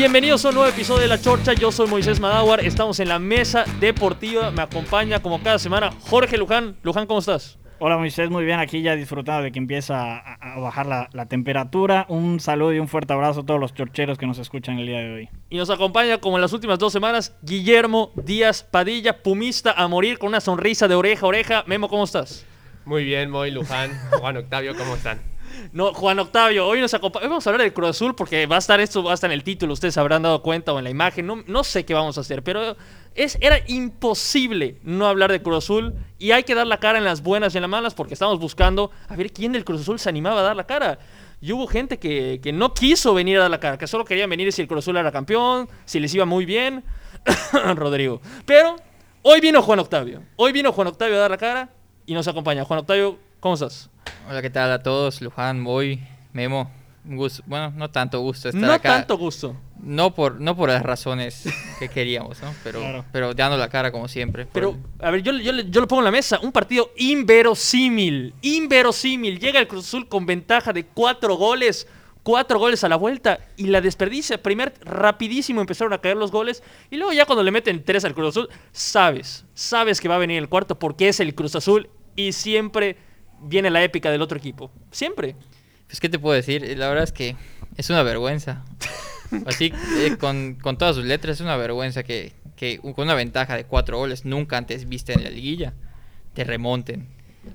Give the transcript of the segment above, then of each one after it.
Bienvenidos a un nuevo episodio de La Chorcha. Yo soy Moisés Madáwar. Estamos en la mesa deportiva. Me acompaña como cada semana Jorge Luján. Luján, ¿cómo estás? Hola Moisés, muy bien, aquí ya disfrutando de que empieza a, a bajar la, la, temperatura. Un saludo y un fuerte abrazo a todos los chorcheros que nos escuchan el día de hoy. Y nos acompaña, como en las últimas dos semanas, Guillermo Díaz Padilla, pumista a morir con una sonrisa de oreja a oreja. Memo, ¿cómo estás? Muy bien, Moy, Luján, Juan Octavio, ¿cómo están? No, Juan Octavio, hoy nos acompaña. Vamos a hablar del Cruz Azul porque va a estar esto, va a estar en el título, ustedes habrán dado cuenta o en la imagen. No, sé qué vamos a hacer, pero es, era imposible no hablar de Cruz Azul y hay que dar la cara en las buenas y en las malas porque estamos buscando a ver quién del Cruz Azul se animaba a dar la cara. Y hubo gente que, que no quiso venir a dar la cara, que solo querían venir si el Cruz Azul era campeón, si les iba muy bien. Rodrigo. Pero hoy vino Juan Octavio. Hoy vino Juan Octavio a dar la cara y nos acompaña. Juan Octavio, ¿cómo estás? Hola, ¿qué tal a todos? Luján, Boy, Memo. Gusto. Bueno, no tanto gusto estar no acá. No tanto gusto. No por, no por las razones que queríamos, ¿no? Pero, claro. pero dando la cara como siempre. Pero, a ver, yo, yo, yo, lo pongo en la mesa. Un partido inverosímil. Inverosímil. Llega el Cruz Azul con ventaja de cuatro goles. Cuatro goles a la vuelta y la desperdicia. Primer, rapidísimo empezaron a caer los goles. Y luego ya cuando le meten tres al Cruz Azul, sabes, sabes que va a venir el cuarto porque es el Cruz Azul y siempre viene la épica del otro equipo. Siempre. Pues, ¿qué te puedo decir? La verdad es que es una vergüenza. Así, eh, con, con, todas sus letras, es una vergüenza que, que, con una ventaja de cuatro goles nunca antes viste en la liguilla te remonten.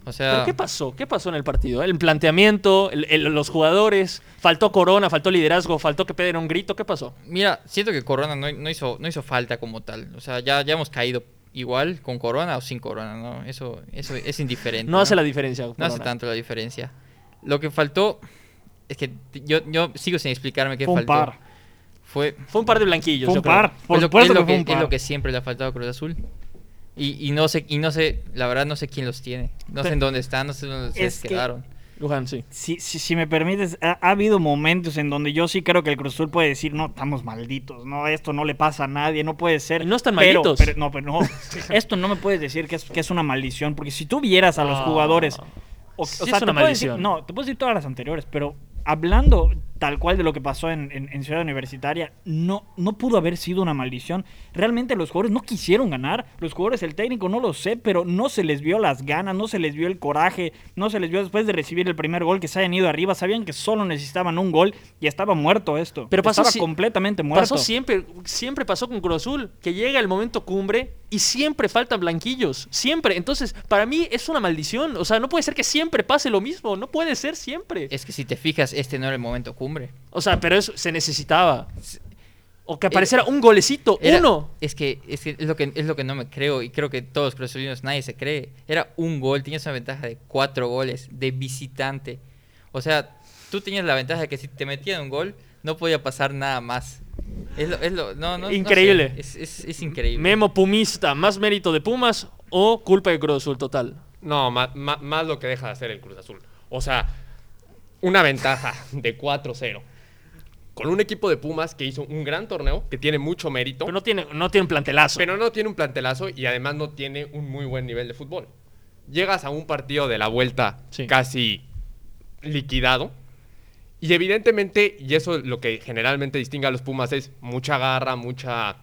O sea, ¿Pero qué pasó? ¿Qué pasó en el partido? El planteamiento, el, el, los jugadores, faltó Corona, faltó liderazgo, faltó que peguen un grito, ¿qué pasó? Mira, siento que Corona no, no, hizo, no hizo falta como tal. O sea, ya, ya hemos caído igual con Corona o sin Corona, ¿no? Eso, eso es indiferente. No, ¿no? hace la diferencia. Corona. No hace tanto la diferencia. Lo que faltó es que yo, yo sigo sin explicarme qué fue faltó. Un par. Fue, fue un par de blanquillos. Fue un par. Por lo, supuesto es lo que, que, fue un par. es lo que siempre le ha faltado a Cruz Azul. Y, y, no sé, y no sé, la verdad no sé quién los tiene. No sé en dónde están, no sé dónde se que- quedaron. Luján, sí. Si, si, si me permites, ha, ha habido momentos en donde yo sí creo que el Cruz Azul puede decir, no, estamos malditos, no, esto no le pasa a nadie, no puede ser. No están Pero- malditos. pero- no, pero no, esto no me puedes decir que es, que es una maldición, porque si tú vieras a los Ah. jugadores... O, o Sí sea, es una te puedo decir- maldición. no, te puedo decir todas las anteriores, pero hablando tal cual de lo que pasó en, en- en Ciudad Universitaria, no, no pudo haber sido una maldición. Realmente los jugadores no quisieron ganar, los jugadores, el técnico no lo sé, pero no se les vio las ganas, no se les vio el coraje, no se les vio después de recibir el primer gol que se hayan ido arriba, sabían que solo necesitaban un gol y estaba muerto esto. Pero pasó estaba si- completamente muerto. Pasó siempre, siempre pasó con Cruz Azul, que llega el momento cumbre y siempre faltan blanquillos, siempre. Entonces, para mí es una maldición, o sea, no puede ser que siempre pase lo mismo, no puede ser siempre. Es que si te fijas, este no era el momento cumbre. O sea, pero eso se necesitaba. O que apareciera un golecito, Era- uno. Es que, es que es lo que es lo que no me creo y creo que todos los cruzazulinos nadie se cree. Era un gol, tenías una ventaja de cuatro goles de visitante. O sea, tú tenías la ventaja de que si te metían un gol no podía pasar nada más. Es lo, es lo- no, no, no sé. Increíble. es, es- es increíble. Memo Pumista, más mérito de Pumas o culpa de Cruz Azul total. No, ma- ma- más lo que deja de hacer el Cruz Azul. O sea, una ventaja de 4-0. Con un equipo de Pumas que hizo un gran torneo, que tiene mucho mérito, Pero no tiene, no tiene un plantelazo. pero no tiene un plantelazo y además no tiene un muy buen nivel de fútbol. Llegas a un partido de la vuelta Sí. casi liquidado. Y evidentemente, y eso es lo que generalmente distingue a los Pumas, es mucha garra, mucha,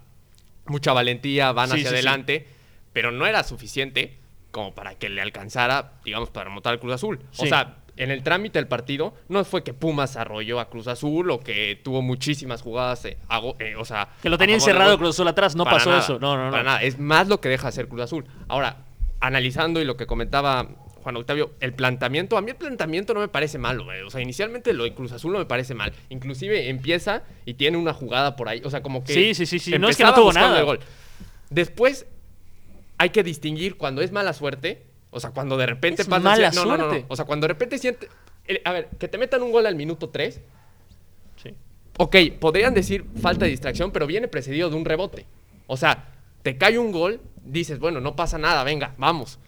mucha valentía, van Sí, hacia sí, adelante, pero no era suficiente como para que le alcanzara, digamos, para remontar al Cruz Azul. O sea, en el trámite del partido, no fue que Pumas arrolló a Cruz Azul o que tuvo muchísimas jugadas, eh, eh, o sea... que lo tenía encerrado. Cruz Azul atrás, no pasó nada, eso. No, no, no. Para nada, es más lo que deja hacer Cruz Azul. Ahora, analizando y lo que comentaba Juan Octavio, el planteamiento, a mí el planteamiento no me parece malo. eh. O sea, inicialmente lo de Cruz Azul no me parece mal. Inclusive empieza y tiene una jugada por ahí. O sea, como que... Sí, sí, sí, sí. No es que no tuvo nada. el gol. Después hay que distinguir cuando es mala suerte. O sea, cuando de repente Es pasa... mala no, no, no, no. suerte. O sea, cuando de repente siente... a ver, que te metan un gol al minuto 3 Sí. Ok, podrían decir falta de distracción, pero viene precedido de un rebote. O sea, te cae un gol, dices, bueno, no pasa nada, venga, vamos.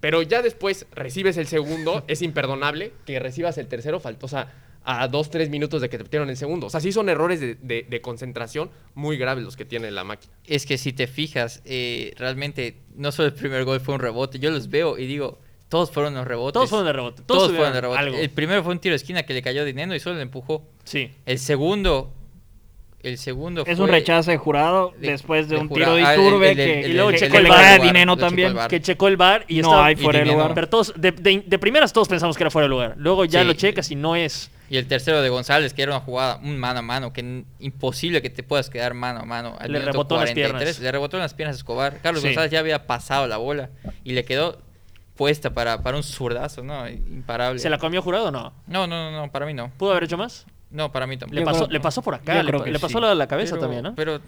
Pero ya después recibes el segundo, es imperdonable que recibas el tercero, faltó, o sea, a dos, tres minutos de que te metieron el segundo. O sea, sí son errores de, de- de concentración muy graves los que tiene la máquina. Es que si te fijas, eh, realmente no solo el primer gol fue un rebote. Yo los veo y digo, todos fueron los rebotes. Todos fueron de rebote. Todos, Todos fueron de rebote. algo. El primero fue un tiro de esquina que le cayó a Dineno y solo le empujó. Sí. El segundo el segundo Es fue- un rechazo de jurado de- después de, de un jurado. tiro de Ah, Iturbe el- el- que, el- y luego que- checó que el le cae a Dineno también. Que checó el bar y No estaba- hay y fuera de lugar. Pero todos, de, de- de primeras todos pensamos que era fuera de lugar. Luego ya Sí. lo checas y no es. Y el tercero de González, que era una jugada, un mano a mano, que imposible que te puedas quedar mano a mano. Al Le rebotó en las 43. piernas. Le rebotó en las piernas a Escobar. Carlos Sí. González ya había pasado la bola y le quedó puesta para, para un zurdazo, ¿no? Imparable. ¿Se la comió jurado o no? No, no, no, no, para mí no. ¿Pudo haber hecho más? No, para mí tampoco. Le pasó, le pasó por acá, le, creo pa- que le pasó sí. la, la cabeza Pero- también, ¿no? Pero,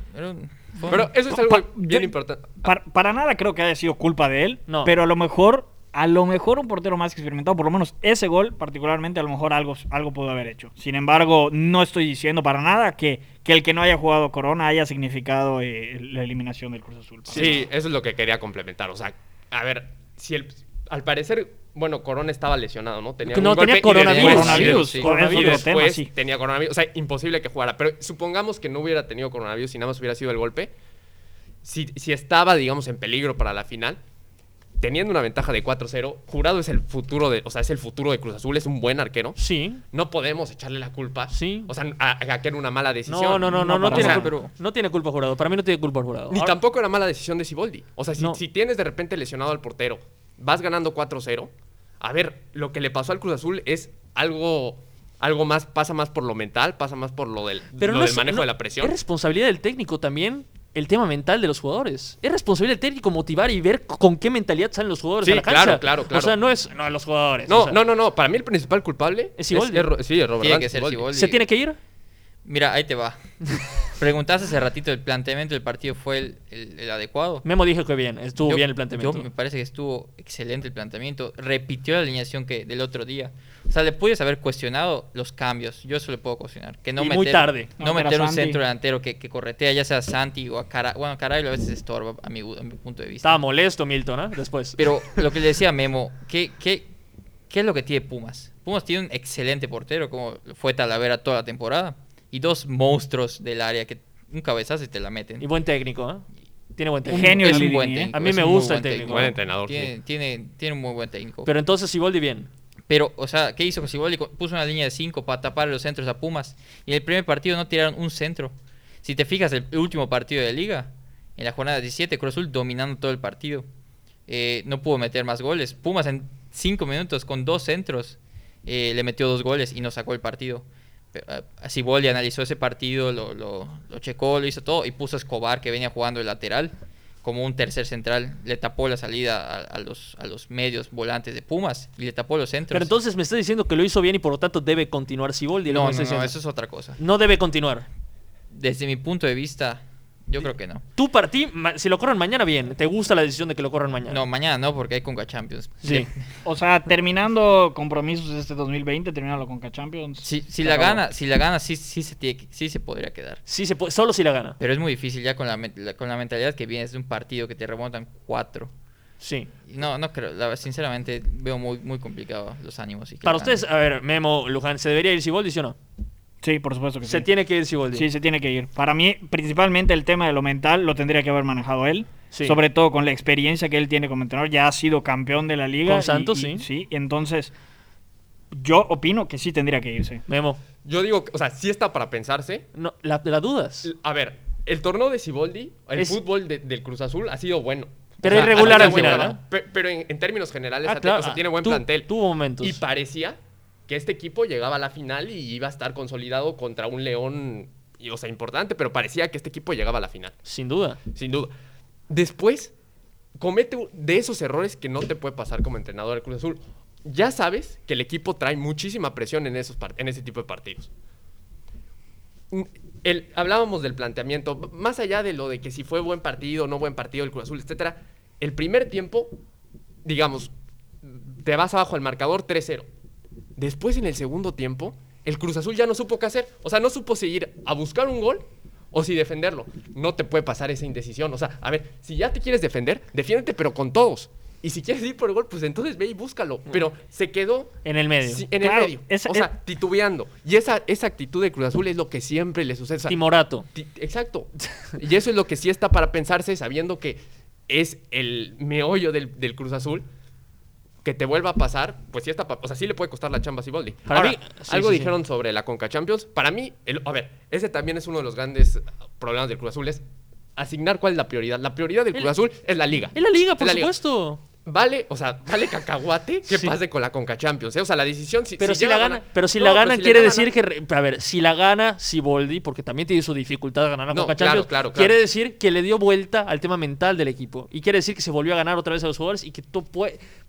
Pero eso es algo Pa- bien yo- importante. Para, para nada creo que haya sido culpa de él, No. pero a lo mejor, a lo mejor un portero más experimentado, por lo menos ese gol particularmente, a lo mejor algo, algo pudo haber hecho. Sin embargo, no estoy diciendo para nada que, que el que no haya jugado Corona haya significado eh, la eliminación del Cruz Azul. Sí, eso es lo que quería complementar. O sea, a ver, si el, al parecer, bueno, Corona estaba lesionado, ¿no? Tenía No, un tenía golpe coronavirus. Coronavirus, sí, y después tema, tenía coronavirus. O sea, imposible que jugara. Pero supongamos que no hubiera tenido coronavirus y nada más hubiera sido el golpe. Si, si estaba, digamos, en peligro para la final, teniendo una ventaja de 4-0, Jurado es el futuro de, o sea, es el futuro de Cruz Azul, es un buen arquero. Sí. No podemos echarle la culpa. Sí. O sea, a, a que era una mala decisión. No, no, no, no, No, tiene, culpa, no tiene culpa jurado. Para mí no tiene culpa jurado. Ni Ahora- tampoco era mala decisión de Siboldi. O sea, si, No. si tienes de repente lesionado al portero, vas ganando 4-0, a ver, lo que le pasó al Cruz Azul es algo, algo más, pasa más por lo mental, pasa más por lo del, Pero lo no del es- manejo no- de la presión. Es responsabilidad del técnico también el tema mental de los jugadores. Es responsabilidad del técnico motivar y ver con qué mentalidad salen los jugadores Sí, a la cancha. claro, claro, claro. O sea, no es no los jugadores. No, o sea, no, no, no. Para mí el principal culpable ¿Es Siboldi? Ro- sí, es Robert Tiene Dante que ser Siboldi. Siboldi. ¿Se tiene que ir? Mira, ahí te va. Preguntaste hace ratito, ¿el planteamiento del partido fue el, el- el adecuado? Memo dijo que bien, estuvo Yo- bien el planteamiento. Yo me parece que estuvo excelente el planteamiento. Repitió la alineación que del otro día. O sea, le puedes haber cuestionado los cambios. Yo eso le puedo cuestionar. Que no Y meter, muy tarde. No, meter un Santi. centro delantero que, que corretea, ya sea Santi o a Cara. Bueno, Caray a veces estorba, a mi, a mi punto de vista. Estaba molesto Milton, ¿ah? Después. Pero lo que le decía a Memo, ¿qué, qué, ¿qué es lo que tiene Pumas? Pumas tiene un excelente portero, como fue Talavera toda la temporada. Y dos monstruos del área que un cabezazo y te la meten. Y buen técnico, ¿ah? Tiene buen Un técnico. genio es un buen ¿eh? técnico. A mí me gusta el técnico. Buen entrenador, Tiene, sí. tiene, tiene un muy buen técnico. Pero entonces Siboldi bien. Pero, o sea, ¿qué hizo Siboldi? Puso una línea de 5 para tapar los centros a Pumas. Y en el primer partido no tiraron un centro. Si te fijas, el último partido de liga, en la jornada 17, Cruz Azul dominando todo el partido. Eh, no pudo meter más goles. Pumas en 5 minutos con dos centros eh, le metió dos goles y nos sacó el partido. Eh, Siboldi analizó ese partido, lo, lo, lo checó, lo hizo todo y puso a Escobar, que venía jugando de lateral, como un tercer central. Le tapó la salida a, a los, a los medios volantes de Pumas y le tapó los centros. Pero entonces me estás diciendo que lo hizo bien y por lo tanto debe continuar Siboldi. No, no, eso es otra cosa. No debe continuar. Desde mi punto de vista, yo creo que no. Tú para ti, ma- si lo corren mañana, bien. ¿Te gusta la decisión de que lo corran mañana? No, mañana no, porque hay Conca Champions. Sí. O sea, terminando compromisos este 2020, terminando con Champions. Si, si la acabó. gana, si la gana, sí, sí, se tiene que- sí se podría quedar. Sí, se puede, solo si la gana. Pero es muy difícil ya con la, la- con la mentalidad que vienes de un partido que te remontan cuatro. Sí. No, no creo. La, sinceramente, veo muy, muy complicado los ánimos. y Para ustedes, a ver, Memo, Luján, ¿se debería ir Siboldi, sí o no? Sí, por supuesto que Se sí. tiene que ir Siboldi. Sí, se tiene que ir. Para mí, principalmente el tema de lo mental lo tendría que haber manejado él. Sí. Sobre todo con la experiencia que él tiene como entrenador. Ya ha sido campeón de la liga. Con Santos, y- sí. Sí, entonces yo opino que sí tendría que irse. Memo, Yo digo, o sea, sí está para pensarse. no, la, la dudas. A ver, el torneo de Siboldi, el Es- fútbol de- del Cruz Azul ha sido bueno. Pero O sea, irregular ha al final, Pero en, en términos generales, Ah, claro, o sea, tiene buen tu- plantel. tuvo momentos. Y parecía que este equipo llegaba a la final y iba a estar consolidado contra un León, y, o sea, importante, pero parecía que este equipo llegaba a la final, Sin duda. sin duda. Después, comete de esos errores que no te puede pasar como entrenador del Cruz Azul. Ya sabes que el equipo trae muchísima presión en, esos en ese tipo de partidos. El, hablábamos del planteamiento, más allá de lo de que si fue buen partido o no buen partido el Cruz Azul, etcétera. El primer tiempo, digamos, te vas abajo al marcador 3-0. Después en el segundo tiempo, el Cruz Azul ya no supo qué hacer. O sea, no supo seguir a buscar un gol o si defenderlo. No te puede pasar esa indecisión. O sea, a ver, si ya te quieres defender, defiéndete pero con todos. Y si quieres ir por el gol, pues entonces ve y búscalo. Pero se quedó En el medio. Sí, en Claro, el medio. esa- o sea, titubeando. Y esa, esa actitud de Cruz Azul es lo que siempre le sucede. O sea, Timorato. ti- exacto. Y eso es lo que sí está para pensarse, sabiendo que es el meollo del, del Cruz Azul. Que te vuelva a pasar, pues sí está, o sea, sí le puede costar la chamba a Siboldi. Para Ahora, mí- sí, algo sí, sí. dijeron sobre la Conca Champions. Para mí, el- a ver, ese también es uno de los grandes problemas del Cruz Azul, es asignar cuál es la prioridad. La prioridad del El- Cruz Azul es la liga. Es la liga, por la liga. Vale, o sea, vale cacahuate que Sí. pase con la Conca Champions. ¿eh? O sea, la decisión si, Pero si, llega la gana, pero si No, la gana si quiere gana- decir que a ver, si la gana Siboldi, porque también tiene su dificultad de ganar la No, Conca claro, Champions, claro, claro. quiere decir que le dio vuelta al tema mental del equipo y quiere decir que se volvió a ganar otra vez a los jugadores y que tú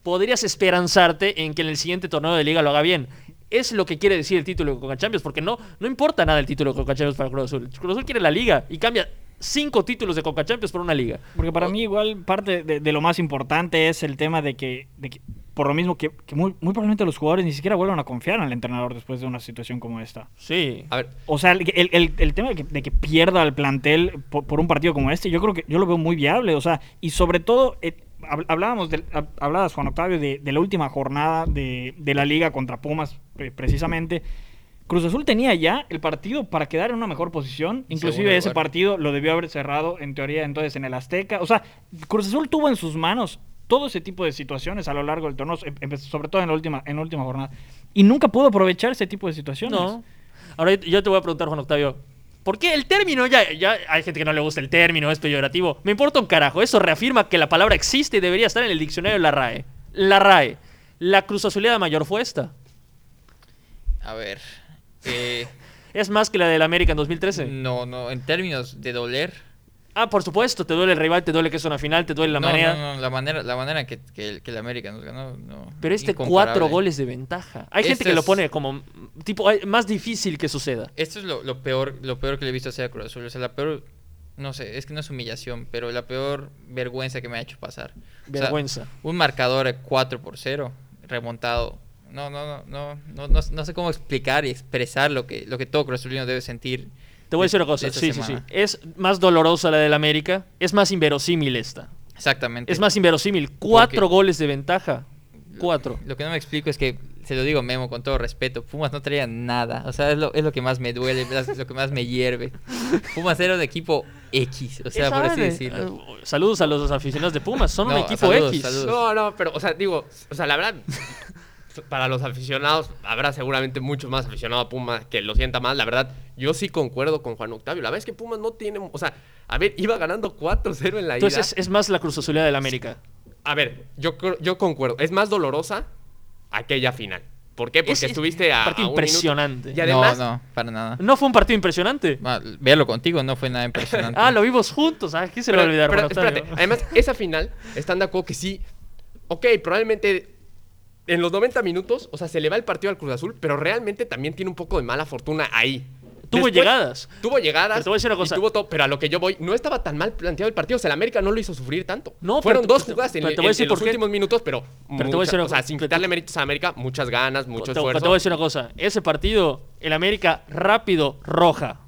podrías esperanzarte en que en el siguiente torneo de liga lo haga bien. Es lo que quiere decir el título de Conca Champions, porque no, no importa nada el título de Conca Champions para Cruz Azul. Cruz Azul quiere la liga y cambia cinco títulos de Conca Champions por una liga. Porque para mí igual parte de, de lo más importante es el tema de que, de que por lo mismo que, que muy, muy probablemente los jugadores ni siquiera vuelvan a confiar en el entrenador después de una situación como esta. Sí. A ver, O sea, el, el- el- el tema de que, de que pierda el plantel por, por un partido como este, yo creo que yo lo veo muy viable. O sea, y sobre todo, eh, hab- hablábamos, del, hab- hablabas, Juan Octavio, de, de la última jornada de, de la liga contra Pumas, pre- precisamente. Cruz Azul tenía ya el partido para quedar en una mejor posición. Inclusive ese partido lo debió haber cerrado, en teoría, entonces en el Azteca. O sea, Cruz Azul tuvo en sus manos todo ese tipo de situaciones a lo largo del torneo, em- em- sobre todo en la última, en la última jornada. Y nunca pudo aprovechar ese tipo de situaciones. No. Ahora yo te voy a preguntar, Juan Octavio. ¿Por qué el término ya, ya hay gente que no le gusta el término, es peyorativo? Me importa un carajo. Eso reafirma que la palabra existe y debería estar en el diccionario de la RAE. La RAE. La cruz azuleada mayor fue esta. A ver. Eh, Es más que la del América en 2013. no, no, en términos de doler. Ah, por supuesto, te duele el rival, te duele que es una final, te duele la no, manera. no, no, la manera, la manera que, que, el- que el América nos ganó, no. Pero este cuatro goles de ventaja. Hay gente que lo pone como tipo más difícil que suceda. Esto es lo, lo peor, lo peor que le he visto hacer a Cruz Azul. O sea, la peor, no sé, es que no es humillación, pero la peor vergüenza que me ha hecho pasar. O sea, Vergüenza. un marcador de 4 por 0, remontado. No, no, no, no, no, no, sé cómo explicar y expresar lo que, lo que todo Cruz Azulino debe sentir. Te voy a de- decir una de cosa. esta Sí, sí, sí. semana. Es más dolorosa la del América. Es más inverosímil esta. Exactamente. Es más inverosímil. Cuatro Porque- goles de ventaja. Cuatro. Lo que no me explico es que, se lo digo Memo con todo respeto, Pumas no traía nada. O sea, es lo, es lo que más me duele, es lo que más me hierve. Pumas era un equipo X, o sea, por así decirlo. eh, Saludos a los aficionados de Pumas. Son un No, equipo saludos, X. saludos. No, no, pero, o sea, digo, o sea, la verdad, para los aficionados, habrá seguramente muchos más aficionados a Pumas que lo sienta más. La verdad, yo sí concuerdo con Juan Octavio. La verdad es que Pumas no tiene, o sea, a ver, iba ganando 4-0 en la Entonces ida. es, es más la cruz azuleada del América. A ver, yo, yo concuerdo. Es más dolorosa aquella final. ¿Por qué? Porque Es- es estuviste a, un partido a un minuto. impresionante. Y además, no, no, para nada. ¿No fue un partido impresionante? Ah, verlo contigo no fue nada impresionante. Ah, lo vimos juntos. Ah, ¿Qué se le va a olvidar, pero espérate, además, esa final, están de acuerdo que sí. Ok, probablemente en los 90 minutos, o sea, se le va el partido al Cruz Azul, pero realmente también tiene un poco de mala fortuna ahí. Tuvo Después- llegadas. Tuvo llegadas. Pero te voy a decir una cosa. tuvo todo, pero a lo que yo voy, no estaba tan mal planteado el partido. O sea, el América no lo hizo sufrir tanto. No, Fueron pero dos jugadas en, pero los qué. últimos minutos, pero, Pero te voy a mucha- decir una o sea, sin Pero quitarle méritos a América, muchas ganas, mucho te, esfuerzo. te voy a decir una cosa. Ese partido, el América rápido, roja.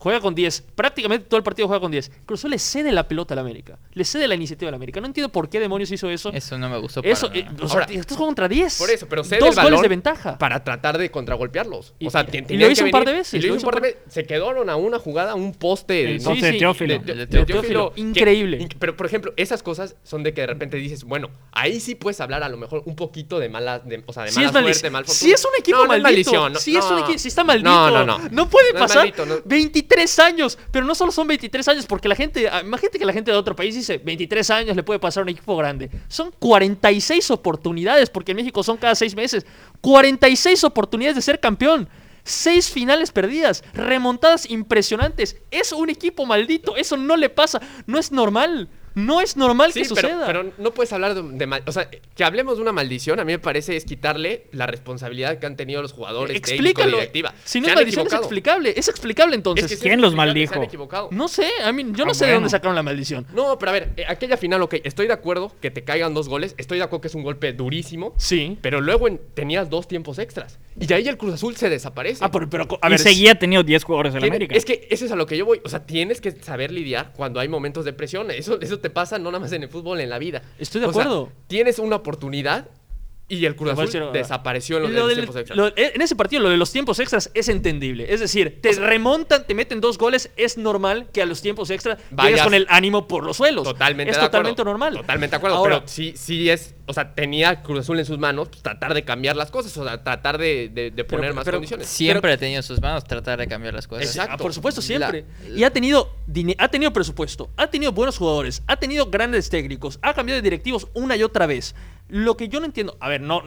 Juega con 10. Prácticamente todo el partido juega con 10. Cruz Azul le cede la pelota al América. Le cede la iniciativa al América. No entiendo por qué demonios hizo eso. Eso no me gustó para Eso, eh, nada. o sea, Ahora, estás jugando contra 10. Por eso, pero cede Dos el balón goles de ventaja. para tratar de contragolpearlos. Y- o sea, y- lo hizo que un par de veces, y lo lo hizo un par de veces. Se quedaron a una jugada, a un poste. De Teófilo. de- de- De de Teófilo. Teófilo, que- Increíble. inc- pero, por ejemplo, esas cosas son de que de repente dices, bueno, ahí sí puedes hablar a lo mejor un poquito de mala, de, o sea, de Sí mala suerte, mal fortuna. Sí es un equipo maldito. Sí está maldito. No, no, no. puede No es pasar. maldito, no. 23 años. Pero no solo son 23 años, porque la gente. ah, Imagínate que la gente de otro país dice 23 años le puede pasar a un equipo grande. Son 46 oportunidades, porque en México son cada 6 meses. 46 oportunidades de ser campeón. Seis finales perdidas, remontadas impresionantes. Es un equipo maldito, eso no le pasa, no es normal, no es normal Sí, que pero, suceda. pero no puedes hablar de, de mal- O sea, que hablemos de una maldición, a mí me parece es quitarle la responsabilidad que han tenido los jugadores, técnico, Explícalo. directiva. Si no es maldición, es explicable. Es explicable entonces. Es que sí ¿Quién los explicable, se han maldijo? equivocado. No sé, a mí, yo no Ah, sé de dónde sacaron la maldición. No, pero a ver, eh, aquella final, ok, estoy de acuerdo que te caigan dos goles, estoy de acuerdo que es un golpe durísimo, Sí. pero luego en- tenías dos tiempos extras. Y ahí el Cruz Azul se desaparece. Ah, pero, pero, a y ver, seguía teniendo 10 jugadores en América. Es que eso es a lo que yo voy. O sea, tienes que saber lidiar cuando hay momentos de presión. Eso, eso te pasa no nada más en el fútbol, en la vida. Estoy de O sea, acuerdo. tienes una oportunidad y el Cruz Azul decir- desapareció en los, Lo tiempos extras. lo- en ese partido, lo de los tiempos extras es entendible. Es decir, te remontan, te meten dos goles. Es normal que a los tiempos extras vayas con el ánimo por los suelos. Totalmente Es de acuerdo. totalmente normal. Totalmente de acuerdo. Ahora, pero sí, sí es. O sea, tenía Cruz Azul en sus manos pues, tratar de cambiar las cosas, o sea, tratar de, de- de poner más pero condiciones. Siempre ha tenido en sus manos tratar de cambiar las cosas. Exacto. Ah, por supuesto, siempre. La- y ha tenido, ha tenido presupuesto, ha tenido buenos jugadores, ha tenido grandes técnicos, ha cambiado de directivos una y otra vez. Lo que yo no entiendo, a ver, no,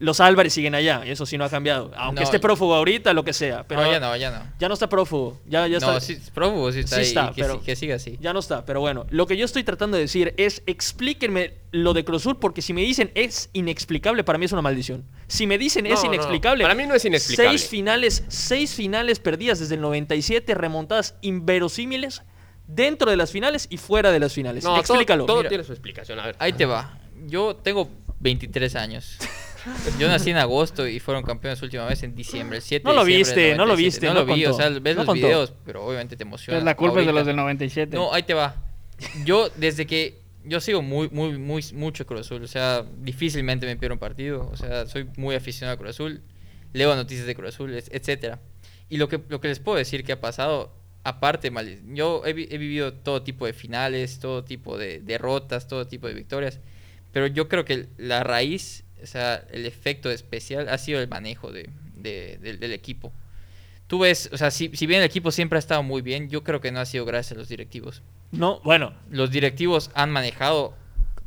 los Álvarez siguen allá, eso sí no ha cambiado. Aunque No. esté prófugo ahorita, lo que sea. Pero no, ya no, ya no. ya no está prófugo, ya, ya no, sí, prófugo sí está Sí ahí. está, que, pero- que siga así. Ya no está, pero bueno, lo que yo estoy tratando de decir es explíquenme lo de Cruz Azul porque si me dicen es inexplicable, para mí es una maldición. Si me dicen No, es inexplicable, para mí no es inexplicable. Seis finales, seis finales perdidas desde el 97, remontadas inverosímiles dentro de las finales y fuera de las finales. No, todo- Explícalo. Todo, mira. tiene su explicación. A ver. Ahí te va. Yo tengo 23 años. Yo nací en agosto y fueron campeones última vez en diciembre, el 7 No lo de diciembre del viste, no lo 97. viste, No, no lo vi, o contó, sea, ves no los contó. videos, pero obviamente te emociona. Es la culpa es de los del 97. No, ahí te va. Yo, desde que. Yo sigo muy, muy, muy, mucho Cruz Azul. O sea, difícilmente me pierdo un partido. O sea, soy muy aficionado a Cruz Azul. Leo noticias de Cruz Azul, et- etcétera. Y lo que, lo que les puedo decir que ha pasado, aparte, mal- yo he, he vivido todo tipo de finales, todo tipo de derrotas, todo tipo de victorias. Pero yo creo que la raíz, o sea, el efecto especial ha sido el manejo de, de- del- del equipo. Tú ves, o sea, si, si bien el equipo siempre ha estado muy bien, yo creo que no ha sido gracias a los directivos. No, bueno. Los directivos han manejado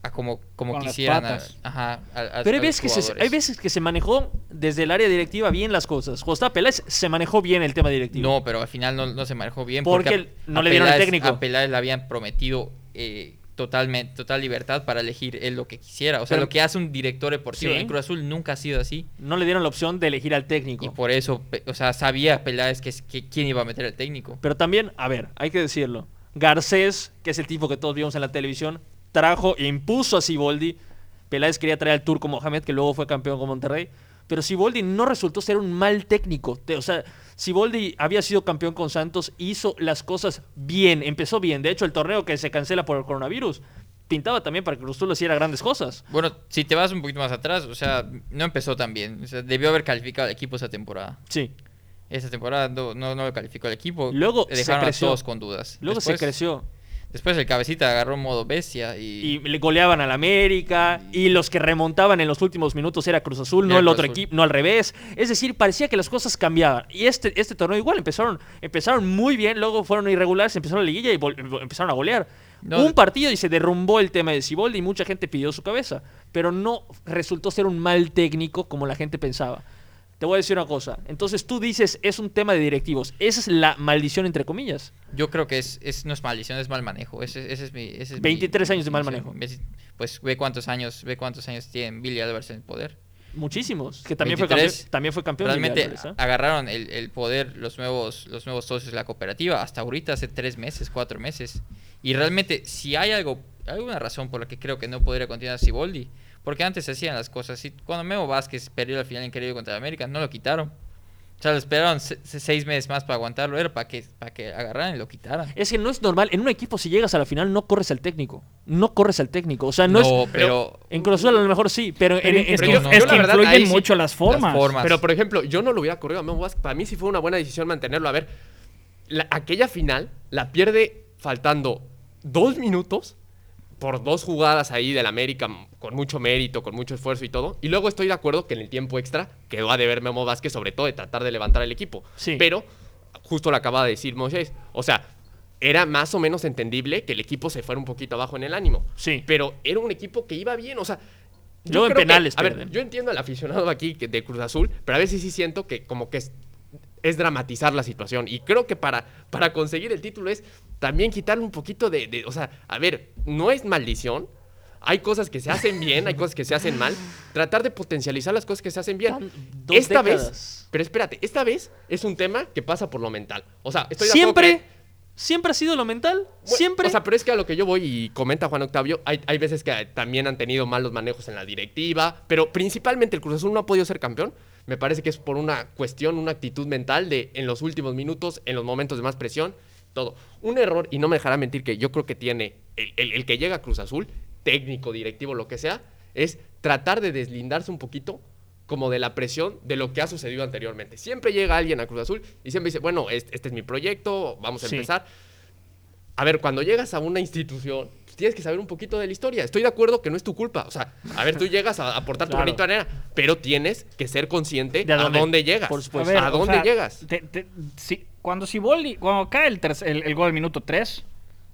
a como, como quisieran. a- ajá, a- a- Pero hay a veces, que se, hay veces que se manejó desde el área directiva bien las cosas. José Peláez se manejó bien el tema directivo. No, pero al final no, no se manejó bien. Porque a- el- no a le dieron Peláez- técnico. A Peláez le habían prometido eh, totalmente, total libertad para elegir él lo que quisiera. O sea, Pero- lo que hace un director deportivo Sí. en Cruz Azul nunca ha sido así. No le dieron la opción de elegir al técnico. Y por eso, o sea, sabía Peláez que, quién iba a meter al técnico. Pero también, a ver, hay que decirlo. Garcés, que es el tipo que todos vimos en la televisión, trajo e impuso a Siboldi. Peláez quería traer al turco Mohamed, que luego fue campeón con Monterrey. Pero Siboldi no resultó ser un mal técnico. O sea, Siboldi había sido campeón con Santos, hizo las cosas bien, empezó bien. De hecho, el torneo que se cancela por el coronavirus pintaba también para que Cruz Azul hiciera grandes cosas. Bueno, si te vas un poquito más atrás, o sea, no empezó tan bien. O sea, debió haber calificado al equipo esa temporada. Sí. Esa temporada no, no, no lo calificó el equipo. Luego se dejaron a creció. todos con dudas. Luego se creció. Después el cabecita agarró modo bestia y, Y le goleaban al América. Y los que remontaban en los últimos minutos era Cruz Azul, no el Cruz otro equipo, no al revés. Es decir, parecía que las cosas cambiaban. Y este, este torneo igual empezaron, empezaron muy bien, luego fueron irregulares, empezaron la liguilla y empezaron a golear. No, un partido y se derrumbó el tema de Siboldi y mucha gente pidió su cabeza. Pero no resultó ser un mal técnico como la gente pensaba. Te voy a decir una cosa. Entonces tú dices, es un tema de directivos. Esa es la maldición, entre comillas. yo creo que es, es no es maldición, es mal manejo. Ese, ese es mi, ese es mi 23 años de mal. Ves- Pues ve cuántos años, ve cuántos años tiene Billy Álvarez en el poder. Muchísimos. Que también, fue 23, campeón, también fue campeón. Realmente Álvarez, ¿eh? agarraron el, el poder los nuevos, los nuevos socios de la cooperativa hasta ahorita, hace tres meses, cuatro meses. Y realmente, si hay algo, alguna razón por la que creo que no podría continuar Siboldi, porque antes se hacían las cosas. Y cuando Memo Vázquez perdió la final increíble contra América, no lo quitaron. O sea, lo esperaron se- se- seis meses más para aguantarlo, era para que, para que agarraran y lo quitaran. Es que no es normal. En un equipo, si llegas a la final, no corres al técnico. No corres al técnico. O sea, no, es. pero En Cruz Azul a lo mejor sí, pero Pero en- es pero que, yo- es que la verdad, influyen sí- mucho las formas. formas. Pero, por ejemplo, yo no lo hubiera corrido a Memo Vázquez. Para mí sí fue una buena decisión mantenerlo. A ver, la- aquella final la pierde faltando dos minutos por dos jugadas ahí del América con mucho mérito, con mucho esfuerzo y todo. Y luego estoy de acuerdo que en el tiempo extra quedó a deber Memo Vázquez, sobre todo de tratar de levantar el equipo. Sí. Pero, justo lo acaba de decir Moisés, o sea, era más o menos entendible que el equipo se fuera un poquito abajo en el ánimo. Sí. Pero era un equipo que iba bien, o sea. yo en que- penales a ver, yo entiendo al aficionado aquí de Cruz Azul, pero a veces sí siento que como que es, es dramatizar la situación. Y creo que para, para conseguir el título es también quitarle un poquito de, de- O sea, a ver, no es maldición. Hay cosas que se hacen bien, hay cosas que se hacen mal. Tratar de potencializar las cosas que se hacen bien. Dos esta décadas. vez, pero espérate, esta vez es un tema que pasa por lo mental. O sea, estoy de acuerdo Siempre, que- siempre ha sido lo mental. bueno, siempre. O sea, pero es que a lo que yo voy y comenta Juan Octavio, hay, hay veces que también han tenido malos manejos en la directiva, pero principalmente el Cruz Azul no ha podido ser campeón. Me parece que es por una cuestión, una actitud mental de en los últimos minutos, en los momentos de más presión, todo. Un error, y no me dejará mentir que yo creo que tiene el, el- el que llega a Cruz Azul, técnico, directivo, lo que sea, es tratar de deslindarse un poquito como de la presión de lo que ha sucedido anteriormente. Siempre llega alguien a Cruz Azul y siempre dice, bueno, este, este es mi proyecto, vamos a Sí. empezar. A ver, cuando llegas a una institución, tienes que saber un poquito de la historia. Estoy de acuerdo que no es tu culpa. O sea, a ver, tú llegas a aportar tu granito de arena, pero tienes que ser consciente De a a dónde, llegas. por A supuesto. ver, ¿A o dónde sea, llegas? te- te- si- cuando Siboldi, cuando cae el, terc- el, el gol al minuto 3,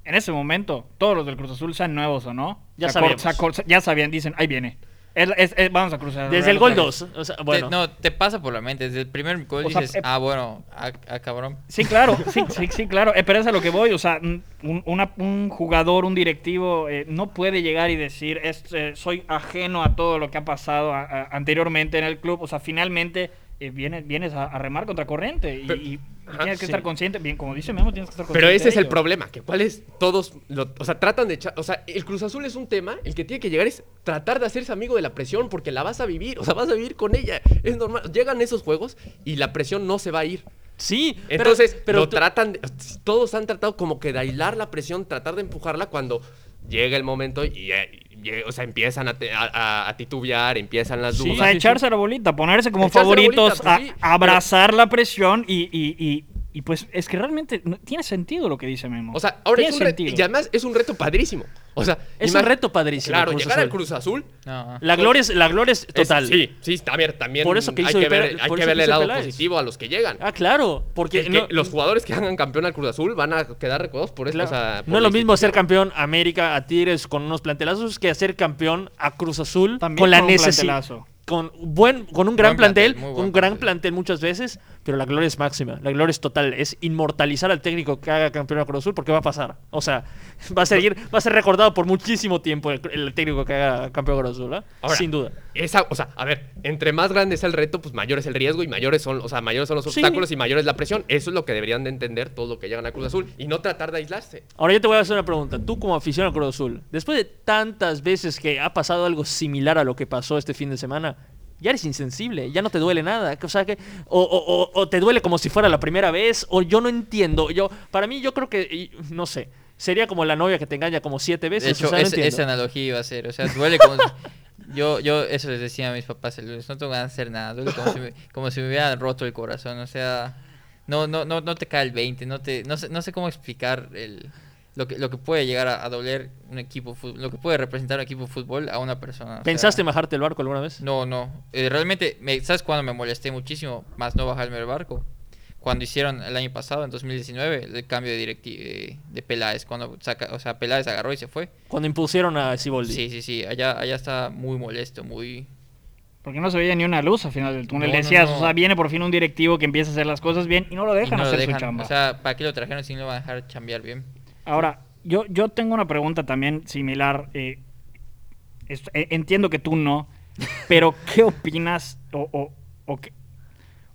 en ese momento, todos los del Cruz Azul, sean nuevos o no, Ya sabíamos. ya sabían, dicen, ahí viene. Es- es- es- vamos a cruzar. Desde el gol otra vez. 2. O sea, Te- bueno. no, te pasa por la mente. Desde el primer gol O sea, dices, eh, ah, bueno, ah, ah, cabrón. Sí, claro, sí, sí, sí, claro. Eh, pero es a lo que voy. O sea, un, una- un jugador, un directivo, eh, no puede llegar y decir, es, eh, soy ajeno a todo lo que ha pasado a- a- anteriormente en el club. O sea, finalmente eh, vienes, vienes a, a remar contra corriente y, Pero- y Ajá, tienes que sí. estar consciente, bien, como dice Memo, tienes que estar consciente. Pero ese de es el ello. problema, que cuáles todos, lo- o sea, tratan de echar, o sea, el Cruz Azul es un tema, el que tiene que llegar es tratar de hacerse amigo de la presión, porque la vas a vivir, o sea, vas a vivir con ella, es normal, llegan esos juegos y la presión no se va a ir. Sí, pero- Entonces, pero lo tú- tratan, de- todos han tratado como que de aislar la presión, tratar de empujarla cuando llega el momento y, eh, y, o sea, empiezan a, te- a- titubear, empiezan las Sí, O dudas. sea, sí, echarse a la bolita, ponerse como Echarse favoritos, bolita, pues a, abrazar la presión y, y, y, y pues es que realmente no- tiene sentido lo que dice Memo. O sea, ahora Tiene es un reto, sentido. y además es un reto padrísimo. O sea, Es un reto padrísimo. Claro, Cruz llegar al. Cruz Azul No. La gloria es, la gloria es es- total. sí, sí, a ver, también Por eso que hay que ver, hay que verle el lado Peláez. positivo a los que llegan. Ah, claro. Porque Que- que no, los jugadores que hagan campeón al Cruz Azul van a quedar recordados por eso. claro, o sea, por no es lo mismo ser campeón a América, a Tigres con unos plantelazos que hacer campeón a Cruz Azul También con la necesidad. Con, buen, con un gran Buen plantel, plantel, un gran plantel. plantel muchas veces, pero la gloria es máxima, la gloria es total, es inmortalizar al técnico que haga campeón a Cruz Azul porque va a pasar. O sea, va a seguir, va a ser recordado por muchísimo tiempo el, el técnico que haga campeón a Cruz Azul. Ahora, sin duda. Esa, o sea, a ver, entre más grande sea el reto, pues mayor es el riesgo y mayores son, o sea, mayores son los Sí. obstáculos y mayor es la presión. Eso es lo que deberían de entender todos los que llegan a Cruz Azul y no tratar de aislarse. Ahora yo te voy a hacer una pregunta. Tú como aficionado a Cruz Azul, después de tantas veces que ha pasado algo similar a lo que pasó este fin de semana, ya eres insensible, ya no te duele nada. O sea que o, o- o- o te duele como si fuera la primera vez, o yo no entiendo. Yo, para mí, yo creo que, no sé, sería como la novia que te engaña como siete veces. De o hecho, sea, no es- entiendo. esa analogía iba a ser. O sea, duele como. si- yo, yo eso les decía a mis papás el lunes. No tengo ganas de hacer nada. Duele como si me, como si me hubieran roto el corazón. O sea, no, no, no, no te cae el 20. No, te, no, sé, no sé cómo explicar el, lo, que, lo que puede llegar a, a doler un equipo. Lo que puede representar un equipo de fútbol a una persona. sea, ¿Pensaste en bajarte el barco alguna vez? No, no. Eh, realmente, me, ¿sabes cuándo me molesté muchísimo? Más no bajarme del barco. Cuando hicieron el año pasado, en 2019, el cambio de directi de, de Peláez. Cuando saca, o sea, Peláez agarró y se fue. Cuando impusieron a Siboldi. Sí, sí, sí. Allá, allá está muy molesto, muy... Porque no se veía ni una luz al final del túnel. No, Decías, no. o sea, viene por fin un directivo que empieza a hacer las cosas bien y no lo dejan no lo hacer dejan. su chamba. O sea, ¿para qué lo trajeron si no lo van a dejar chambear bien? Ahora, yo, yo tengo una pregunta también similar. eh, eh, entiendo que tú no, pero ¿qué opinas o, o qué-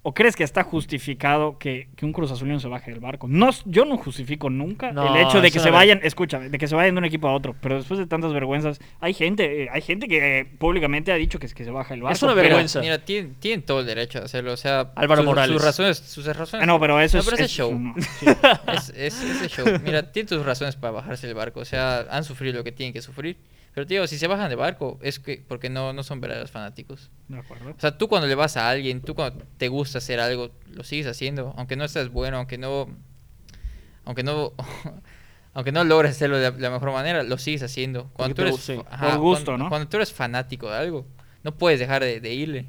o crees que está justificado que, que un Cruz Azulino se baje del barco? No, yo no justifico nunca No, el hecho de es que una se vayan, escúchame, de que se vayan de un equipo a otro, pero después de tantas vergüenzas, hay gente, eh, hay gente que eh, públicamente ha dicho que, es- que se baja el barco. una pero- vergüenza. Mira, tienen, tienen todo el derecho de hacerlo. O sea, Álvaro sus, Morales. Sus razones, sus razones. Ah, no, pero eso No, es, pero ese es- show. no, sí. es, es, ese show. Mira, tienen sus razones para bajarse del barco. O sea, han sufrido lo que tienen que sufrir. Pero, tío, si se bajan de barco, es que porque no, no son verdaderos fanáticos. De acuerdo. O sea, tú cuando le vas a alguien, tú cuando te gusta hacer algo, lo sigues haciendo. Aunque no estés bueno, aunque no. Aunque no. aunque no logres hacerlo de la, la mejor manera, lo sigues haciendo. Cuando tú te eres. gusta, sí. ajá, Por gusto, cuando, ¿no? Cuando tú eres fanático de algo, no puedes dejar de, de irle.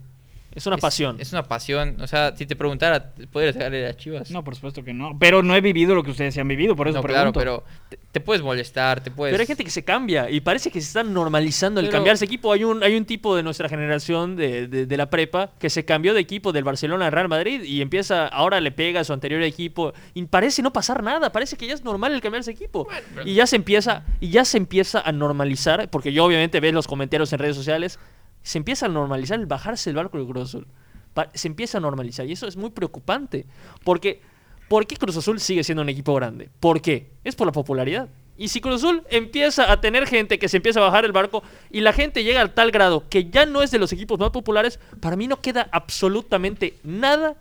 Es una Es- pasión. Es una pasión. O sea, si te preguntara, ¿podrías dejarle a Chivas? No, por supuesto que no. Pero no he vivido lo que ustedes han vivido, por eso No, claro, pregunto. pero te, te puedes molestar, te puedes... Pero hay gente que se cambia y parece que se está normalizando el Pero- cambiarse equipo. Hay un, hay un tipo de nuestra generación de, de- de la prepa que se cambió de equipo del Barcelona al Real Madrid y empieza, ahora le pega a su anterior equipo y parece no pasar nada, parece que ya es normal el cambiarse equipo. pero- Y ya se empieza, y ya se empieza a normalizar, porque yo obviamente ves los comentarios en redes sociales, se empieza a normalizar el bajarse del barco del Cruz Azul. Se empieza a normalizar y eso es muy preocupante, porque ¿por qué Cruz Azul sigue siendo un equipo grande? ¿Por qué? Es por la popularidad. Y si Cruz Azul empieza a tener gente que se empieza a bajar el barco y la gente llega al tal grado que ya no es de los equipos más populares, para mí no queda absolutamente nada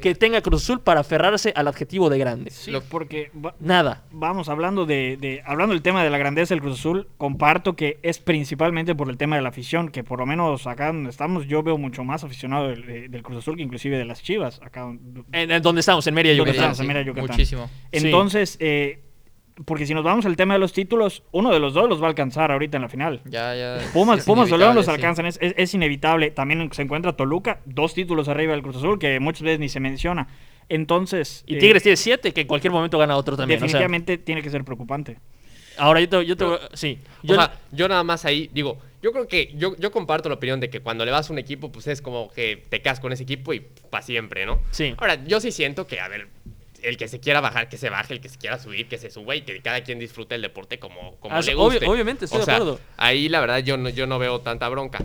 que tenga Cruz Azul para aferrarse al adjetivo de grande. Sí, Lo- porque va- Nada. vamos hablando de, de- hablando del tema de la grandeza del Cruz Azul, comparto que es principalmente por el tema de la afición, que por lo menos acá donde estamos yo veo mucho más aficionado del, de- del Cruz Azul que inclusive de las Chivas, acá donde- En, en donde estamos, en Mérida, ¿Dónde Yucatán. estamos? en Mérida, Yucatán. Muchísimo. Sí. Entonces, eh, porque si nos vamos al tema de los títulos, uno de los dos los va a alcanzar ahorita en la final. Ya, ya. Pumas, Pumas o León los sí. alcanzan, es, es- es inevitable. También se encuentra Toluca, dos títulos arriba del Cruz Azul, que muchas veces ni se menciona. Entonces, Y eh, Tigres tiene siete, que en cualquier momento gana otro también. o sea, definitivamente tiene que ser preocupante. ahora yo te, yo te- sí. O Yo, sea, yo nada más ahí digo, yo creo que yo, yo comparto la opinión de que cuando le vas a un equipo, pues es como que te quedas con ese equipo y para siempre, ¿no? Sí. Ahora, yo sí siento que, a ver, el que se quiera bajar, que se baje, el que se quiera subir, que se suba y que cada quien disfrute el deporte como, como Ah, le obvio- guste. obviamente, estoy O de sea, acuerdo. Ahí la verdad yo no, yo no veo tanta bronca.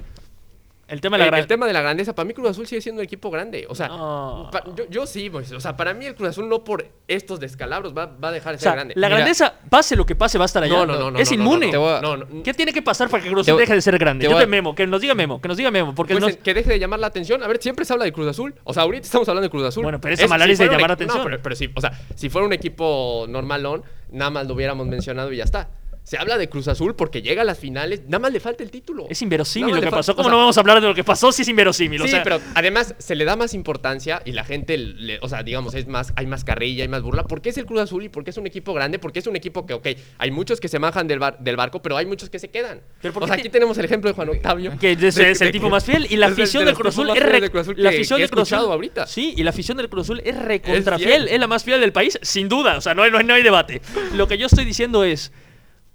El tema de la el, gran... el tema de la grandeza, para mí Cruz Azul sigue siendo un equipo grande. O sea, No. pa- yo, yo sí, pues, o sea, para mí el Cruz Azul no por estos descalabros va, va a dejar de o ser sea, grande. la Mira. grandeza, pase lo que pase, va a estar allá. No, no, no, no, es inmune. no, a-. ¿Qué tiene que pasar para que Cruz Azul deje de ser grande? te Yo te memo, que nos diga Memo, que nos diga Memo, porque Pues, no- que deje de llamar la atención. A ver, siempre se habla de Cruz Azul. O sea, ahorita estamos hablando de Cruz Azul. Bueno, pero esa si es de llamar la atención. No, pero, pero sí, o sea, si fuera un equipo normalón, nada más lo hubiéramos mencionado y ya está. Se habla de Cruz Azul porque llega a las finales, nada más le falta el título. es inverosímil lo que pasó. ¿Cómo o sea, no vamos a hablar de lo que pasó si es inverosímil? Sí, o sea, pero además se le da más importancia y la gente, le- o sea, digamos, es más, hay más carrilla, hay más burla. ¿Por qué es el Cruz Azul y por qué es un equipo grande? Porque es un equipo que, ok, hay muchos que se bajan del, bar- del barco, pero hay muchos que se quedan. Pero ¿por o sea, qué aquí tenemos el ejemplo de Juan Octavio. que es, de- es de el tipo más fiel y la afición de del Cruz Azul es re- Cruz Azul la afición que del Cruz Azul ahorita. sí y la afición del Cruz Azul es recontra Es la más fiel del país sin duda o sea no hay, no hay, no hay debate lo que yo estoy diciendo es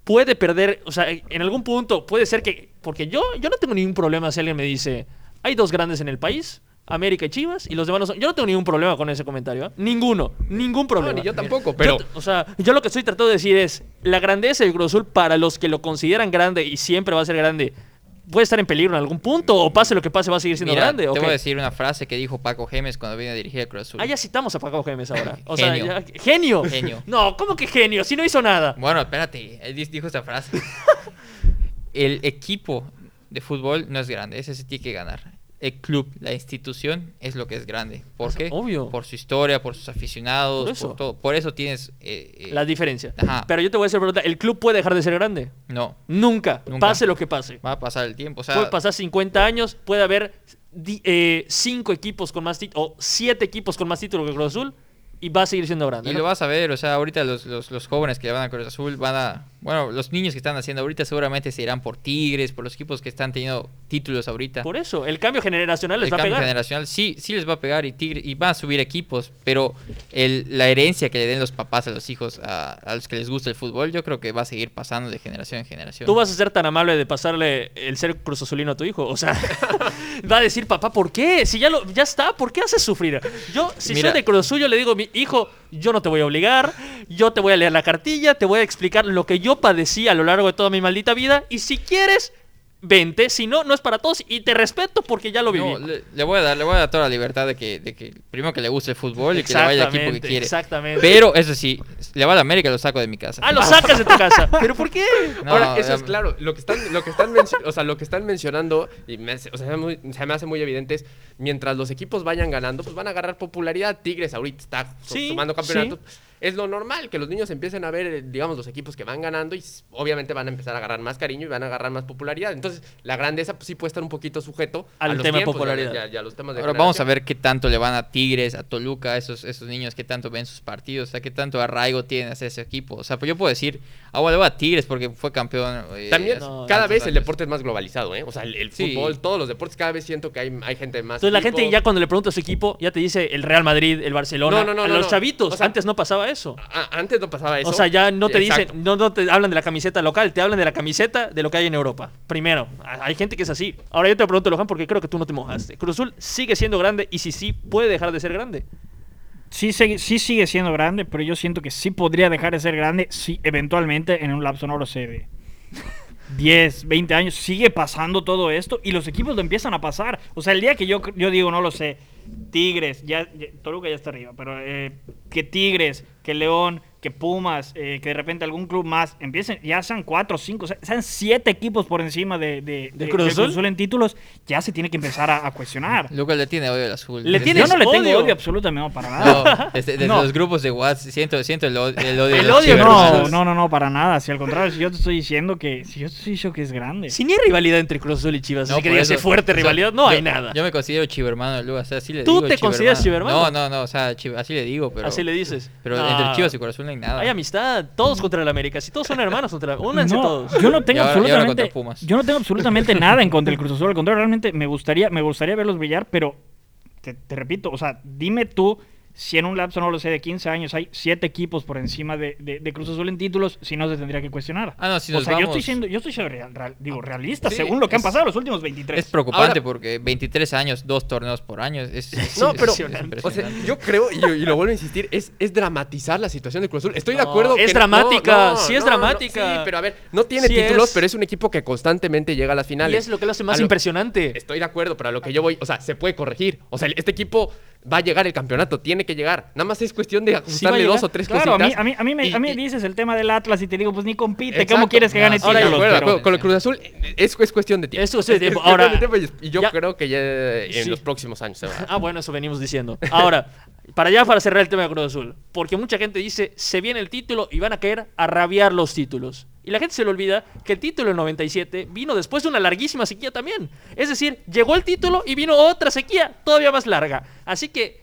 puede perder o sea en algún punto puede ser que porque yo yo no tengo ningún problema si alguien me dice hay dos grandes en el país América y Chivas y los demás no son yo no tengo ningún problema con ese comentario ¿eh? ninguno ningún problema No, ni yo tampoco, pero o sea, yo lo que estoy tratando de decir es, la grandeza del Cruz Azul para los que lo consideran grande y siempre va a ser grande, puede estar en peligro en algún punto o pase lo que pase va a seguir siendo Mira, grande. te ¿o voy a decir una frase que dijo Paco Gémez cuando vino a dirigir el Cruz Azul. Ah, ya citamos a Paco Gémez ahora. O Genio. sea, ya- genio. Genio. No, ¿cómo que genio? Si no hizo nada. Bueno, espérate, él dijo esta frase. el equipo de fútbol no es grande, ese se tiene que ganar. El club, la institución es lo que es grande. ¿Por qué? obvio. Por su historia, por sus aficionados, Por por, eso. todo. Por eso tienes... eh, eh, La diferencia. Ajá. Pero yo te voy a hacer pregunta, ¿el club puede dejar de ser grande? no, Nunca, Nunca. pase lo que pase. va a pasar el tiempo. O sea, puede pasar 50 años, puede haber di- eh, cinco equipos con más títulos, o siete equipos con más títulos que Cruz Azul, y va a seguir siendo grande. Y ¿no? lo vas a ver, o sea, ahorita los, los, los jóvenes que van a Cruz Azul van a... Bueno, los niños que están haciendo ahorita seguramente se irán por Tigres, por los equipos que están teniendo títulos ahorita. Por eso, el cambio generacional les el va a cambio pegar. generacional sí, sí les va a pegar y Tigre, y van a subir equipos, pero el, la herencia que le den los papás a los hijos, a, a los que les gusta el fútbol, yo creo que va a seguir pasando de generación en generación. Tú vas a ser tan amable de pasarle el ser Cruz Azulino a tu hijo. O sea, va a decir, papá, ¿por qué? Si ya, lo, ya está, ¿por qué haces sufrir? Yo, si Mira. soy de Cruz Azul, yo le digo a mi hijo, yo no te voy a obligar, yo te voy a leer la cartilla, te voy a explicar lo que yo padecí a lo largo de toda mi maldita vida, y si quieres, vente, si no, no es para todos, y te respeto porque ya lo viví. No, le, le voy a dar, le voy a dar toda la libertad de que, de que primero que le guste el fútbol y que le vaya al equipo que Exactamente, quiere. exactamente. Pero eso sí, le va a la América lo saco de mi casa. Ah, lo sacas de tu casa. ¿Pero por qué? No, Ahora, eso ya- es claro. Lo que están, lo que están, mencio- o sea, lo que están mencionando, y me hace- o sea, se, me muy- se me hace muy evidente, es mientras los equipos vayan ganando, pues van a agarrar popularidad. Tigres ahorita está su- Sí, sumando campeonatos. Es lo normal que los niños empiecen a ver, eh, digamos, los equipos que van ganando y obviamente van a empezar a agarrar más cariño y van a agarrar más popularidad. Entonces, la grandeza pues, sí puede estar un poquito sujeto Al a los tema de tiempos, popularidad. y a- y a los temas de Ahora vamos a ver qué tanto le van a Tigres, a Toluca, a esos, esos niños, qué tanto ven sus partidos, o sea, qué tanto arraigo tienen hacia ese equipo. O sea, pues yo puedo decir, ah, bueno, le voy a Tigres porque fue campeón. eh, También, No, cada vez el deporte es más globalizado, ¿eh? O sea, el, el Sí. fútbol, todos los deportes, cada vez siento que hay, hay gente más. Entonces la gente ya cuando le pregunta a su equipo, ya te dice el Real Madrid, el Barcelona. No, no, no, a no, los no. chavitos, O sea, antes no pasaba eso. A- antes no pasaba eso. O sea, ya no te Exacto. dicen, no, no te hablan de la camiseta local, te hablan de la camiseta de lo que hay en Europa. Primero, hay gente que es así. Ahora yo te pregunto, Lohan, porque creo que tú no te mojaste. Cruz Azul sigue siendo grande y si sí, puede dejar de ser grande. Sí, sigue- sí sigue siendo grande, pero yo siento que sí podría dejar de ser grande si eventualmente en un lapso, no lo sé, de 10, 20 años sigue pasando todo esto y los equipos lo empiezan a pasar. O sea, el día que yo, yo digo, no lo sé, Tigres, ya, ya- Toluca ya está arriba, pero eh, que Tigres, que León, que Pumas, eh, que de repente algún club más empiecen, ya sean 4, 5, sean 7 equipos por encima de, de, ¿De de- Cruz del Azul? Cruz Azul en títulos, ya se tiene que empezar a, a cuestionar. Lucas le tiene odio al azul. Le Desde- tiene- Yo no le tengo odio. odio absolutamente, no, para nada. No, desde, desde No. los grupos de WhatsApp siento, siento el, o- el odio. El odio. No, no, no, no, para nada. Si al contrario, si yo te estoy diciendo que, si yo te estoy diciendo que es grande. Si ni hay rivalidad entre Cruz Azul y Chivas, No, así que digas fuerte O sea, rivalidad, no hay nada. Yo me considero chivermano de Lucas. O sea, sí le ¿Tú digo, te consideras chivermano? No, no, no, o sea, chiv- así le digo, pero... Así le dices. Pero No. Entre Chivas y Cruz Azul no hay nada. Hay amistad, todos contra el América. Si todos son hermanos, contra únanse No, todos. Yo no tengo ahora- absolutamente, yo no tengo absolutamente nada en contra del Cruz Azul. Al contrario, realmente me gustaría, me gustaría verlos brillar, pero te, te repito, o sea, dime tú si en un lapso, no lo sé, de 15 años hay siete equipos por encima de, de- de Cruz Azul en títulos, si no se tendría que cuestionar. Ah, no, si o nos sea, yo estoy vamos- siendo, yo estoy siendo real- real- digo, realista Sí, según lo que han pasado los últimos 23. Es preocupante Ahora- porque 23 años, dos torneos por año, es... es No, pero impresionante. o sea, yo creo, y, y lo vuelvo a insistir, es, es dramatizar la situación de Cruz Azul. Estoy de acuerdo. es que dramática, no, sí es no, no, dramática. sí, pero a ver, no tiene Sí títulos, es. pero es un equipo que constantemente llega a las Y finales. es lo que lo hace más lo- impresionante. Estoy de acuerdo, pero a lo que yo voy, o sea, se puede corregir. O sea, este equipo va a llegar el campeonato, tiene que llegar. Nada más es cuestión de ajustarle dos o tres Claro, a mí, cositas. a mí, a mí, me, Y- a mí y- dices el tema del Atlas y te digo, pues ni compite. Exacto. ¿Cómo quieres que gane No, Ahora, títulos? acuerdo, Pero-. Con el Cruz Azul es, es cuestión de tiempo. Es cuestión de tiempo. Ahora, de tiempo y- y yo ya- creo que ya en Sí. los próximos años se va. Ah, bueno, eso venimos diciendo. Ahora, para allá, para cerrar el tema de Cruz Azul. Porque mucha gente dice, se viene el título y van a caer a rabiar los títulos. Y la gente se le olvida que el título del 97 vino después de una larguísima sequía también. Es decir, llegó el título y vino otra sequía todavía más larga. Así que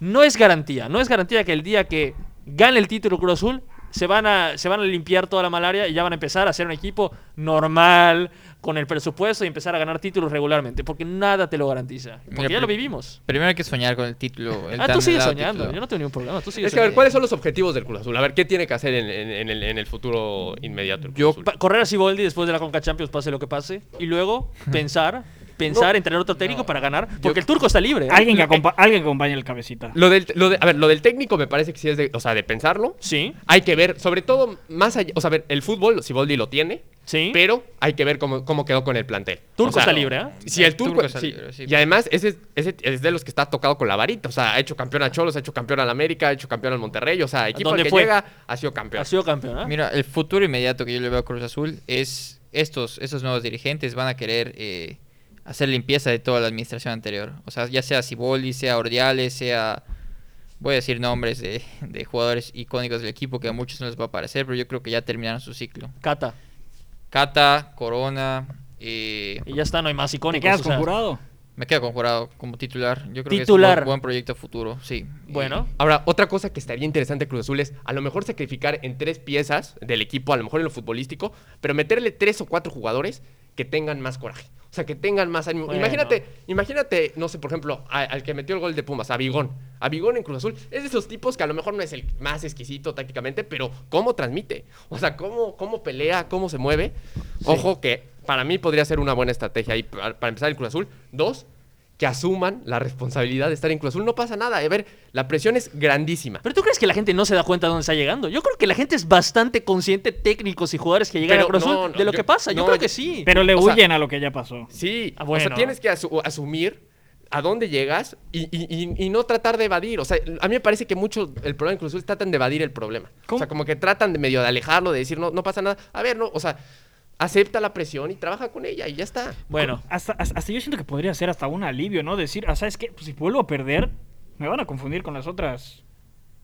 no es garantía. No es garantía que el día que gane el título Cruz Azul se van a, se van a limpiar toda la malaria y ya van a empezar a ser un equipo normal, con el presupuesto y empezar a ganar títulos regularmente. Porque nada te lo garantiza. Porque Mira, ya lo vivimos. Primero hay que soñar con el título. el Ah, tú sigues soñando. título. Yo no tengo ningún problema. Tú sigues Es que a ver. ¿cuáles son los objetivos del Cruz Azul? A ver, ¿qué tiene que hacer en, en- en el, en el futuro inmediato? el Cruz Yo- Azul? Pa- correr a Siboldi después de la Conca Champions, pase lo que pase. Y luego pensar, pensar No. en tener otro técnico No. para ganar. Porque el turco está libre. ¿eh? Alguien que, acompa- alguien que acompañe el cabecita. Lo del, lo de- a ver, lo del técnico me parece que sí es de, o sea, de pensarlo. Sí, Hay que ver, sobre todo, más allá, o sea, a ver, el fútbol, Siboldi lo tiene, sí. pero hay que ver cómo, cómo quedó con el plantel. Turco O sea, está libre, ¿eh? Si el turco, turco está sí. libre, sí. Y además, ese, es- ese es de los que está tocado con la varita. O sea, ha hecho campeón a Cholos, ha hecho campeón al América, ha hecho campeón al Monterrey. O sea, equipo al que fue? llega ha sido campeón. Ha sido campeón, ¿eh? Mira, el futuro inmediato que yo le veo a Cruz Azul es estos, estos nuevos dirigentes van a querer eh, hacer limpieza de toda la administración anterior. O sea, ya sea Ciboldi, sea Ordiales, sea... Voy a decir nombres de, de jugadores icónicos del equipo que a muchos no les va a parecer, pero yo creo que ya terminaron su ciclo. Cata. Cata, Corona, eh, Y ya está, no hay más ¿Te icónicos. quedas o sea, con jurado? me queda con Jurado como titular. Yo creo que Titular. es un buen, proyecto futuro, sí. Bueno. Ahora, otra cosa que estaría interesante Cruz Azul es a lo mejor sacrificar en tres piezas del equipo, a lo mejor en lo futbolístico, pero meterle tres o cuatro jugadores que tengan más coraje. O sea, que tengan más ánimo. Bueno. Imagínate, imagínate, no sé, por ejemplo, a- al que metió el gol de Pumas, a Bigón. A Bigón en Cruz Azul. Es de esos tipos que a lo mejor no es el más exquisito tácticamente, pero cómo transmite. O sea, cómo, cómo pelea, cómo se mueve. Ojo que para mí podría ser una buena estrategia ahí para, para empezar el Cruz Azul. Dos, que asuman la responsabilidad de estar en Cruz Azul. No pasa nada. A ver, la presión es grandísima. ¿Pero tú crees que la gente no se da cuenta de dónde está llegando? Yo creo que la gente es bastante consciente, técnicos y jugadores que llegan Pero a Cruz Azul, no, no, de lo yo- que pasa. Yo no, creo que sí. Pero le O sea- huyen a lo que ya pasó. Sí, Ah, o bueno. sea, tienes que asu- asumir a dónde llegas y, y- y- y no tratar de evadir. O sea, a mí me parece que mucho el problema en Cruz Azul tratan de evadir el problema. ¿Cómo? O sea, como que tratan de medio de alejarlo, de decir, no, no pasa nada. A ver, no, o sea, acepta la presión y trabaja con ella y ya está. Bueno, Hasta, hasta, hasta yo siento que podría ser hasta un alivio, ¿no? Decir, ah, ¿sabes qué? Pues si vuelvo a perder, me van a confundir con las otras.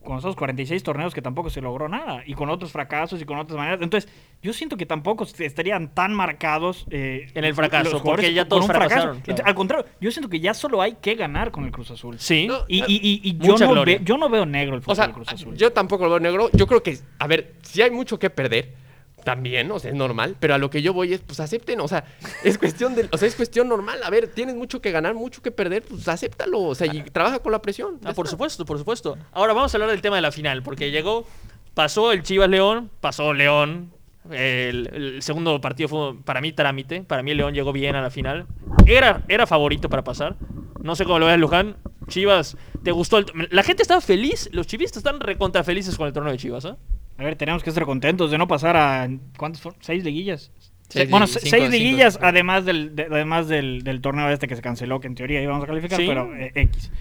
Con los otros 46 torneos que tampoco se logró nada. Y con otros fracasos y con otras maneras. Entonces, yo siento que tampoco estarían tan marcados. eh, En el fracaso, porque ya todos un fracaso. fracasaron, claro. Entonces, Al contrario, yo siento que ya solo hay que ganar con el Cruz Azul. sí. No, Y, y, y- y yo, no ve- yo no veo negro el fútbol O sea, del Cruz Azul. yo tampoco lo veo negro. Yo creo que, a ver, si hay mucho que perder, también, o sea, es normal, pero a lo que yo voy es, pues acepten, o sea, es cuestión de, o sea, es cuestión normal. A ver, tienes mucho que ganar, mucho que perder, pues acéptalo, o sea, y trabaja con la presión. Ah, por supuesto, por supuesto. Ahora vamos a hablar del tema de la final, porque llegó, pasó el Chivas León, pasó León. El, el segundo partido fue para mí trámite. Para mí el León llegó bien a la final. Era, era favorito para pasar. No sé cómo lo ves, Luján. Chivas, ¿te gustó? el- la gente estaba feliz. Los chivistas están recontra felices con el torneo de Chivas, ¿eh? A ver, tenemos que estar contentos de no pasar a. ¿Cuántas fueron? ¿Seis liguillas? Seis bueno, cinco- seis liguillas, cinco. además, del, de- además del, del torneo este que se canceló, que en teoría íbamos a calificar, Sí. pero eh, X.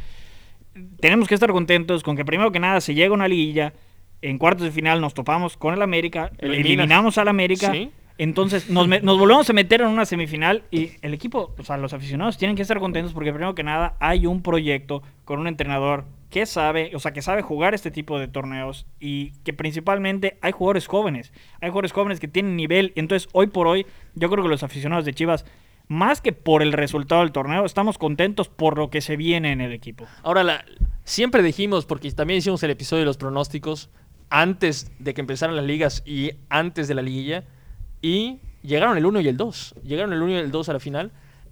Tenemos que estar contentos con que primero que nada se llega a una liguilla, en cuartos de final nos topamos con el América, Eliminas. eliminamos al América, Sí. Entonces nos, nos volvemos a meter en una semifinal y el equipo, o sea, los aficionados tienen que estar contentos porque primero que nada hay un proyecto con un entrenador que sabe, o sea, que sabe jugar este tipo de torneos y que principalmente hay jugadores jóvenes, hay jugadores jóvenes que tienen nivel, entonces hoy por hoy yo creo que los aficionados de Chivas más que por el resultado del torneo, estamos contentos por lo que se viene en el equipo. Ahora, la, siempre dijimos, porque también hicimos el episodio de los pronósticos, antes de que empezaran las ligas y antes de la liguilla, y llegaron el 1 y el 2. Llegaron el 1 y el 2 a la final.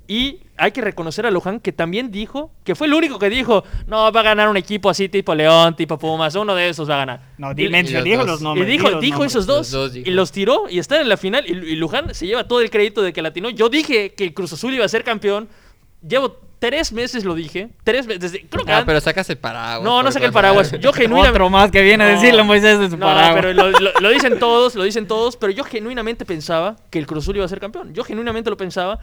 Y hay que reconocer a Luján que también dijo, que fue el único que dijo, no, va a ganar un equipo así tipo León, tipo Pumas, uno de esos va a ganar. No, Y- dijo los y nombres. dijo, los dijo nombres. esos dos, Los dos dijo. y los tiró y están en la final. Y, y Luján se lleva todo el crédito de que latinó. Yo dije que el Cruz Azul iba a ser campeón. Llevo tres meses, lo dije. Tres meses. Desde, creo que Ah, pero sacas el paraguas. No, no saqué el paraguas. Yo genuinamente. Otro más que viene a No. decirle Moisés de su No, paraguas. pero lo, lo- lo dicen todos, lo dicen todos, pero yo genuinamente pensaba que el Cruz Azul iba a ser campeón. Yo genuinamente lo pensaba.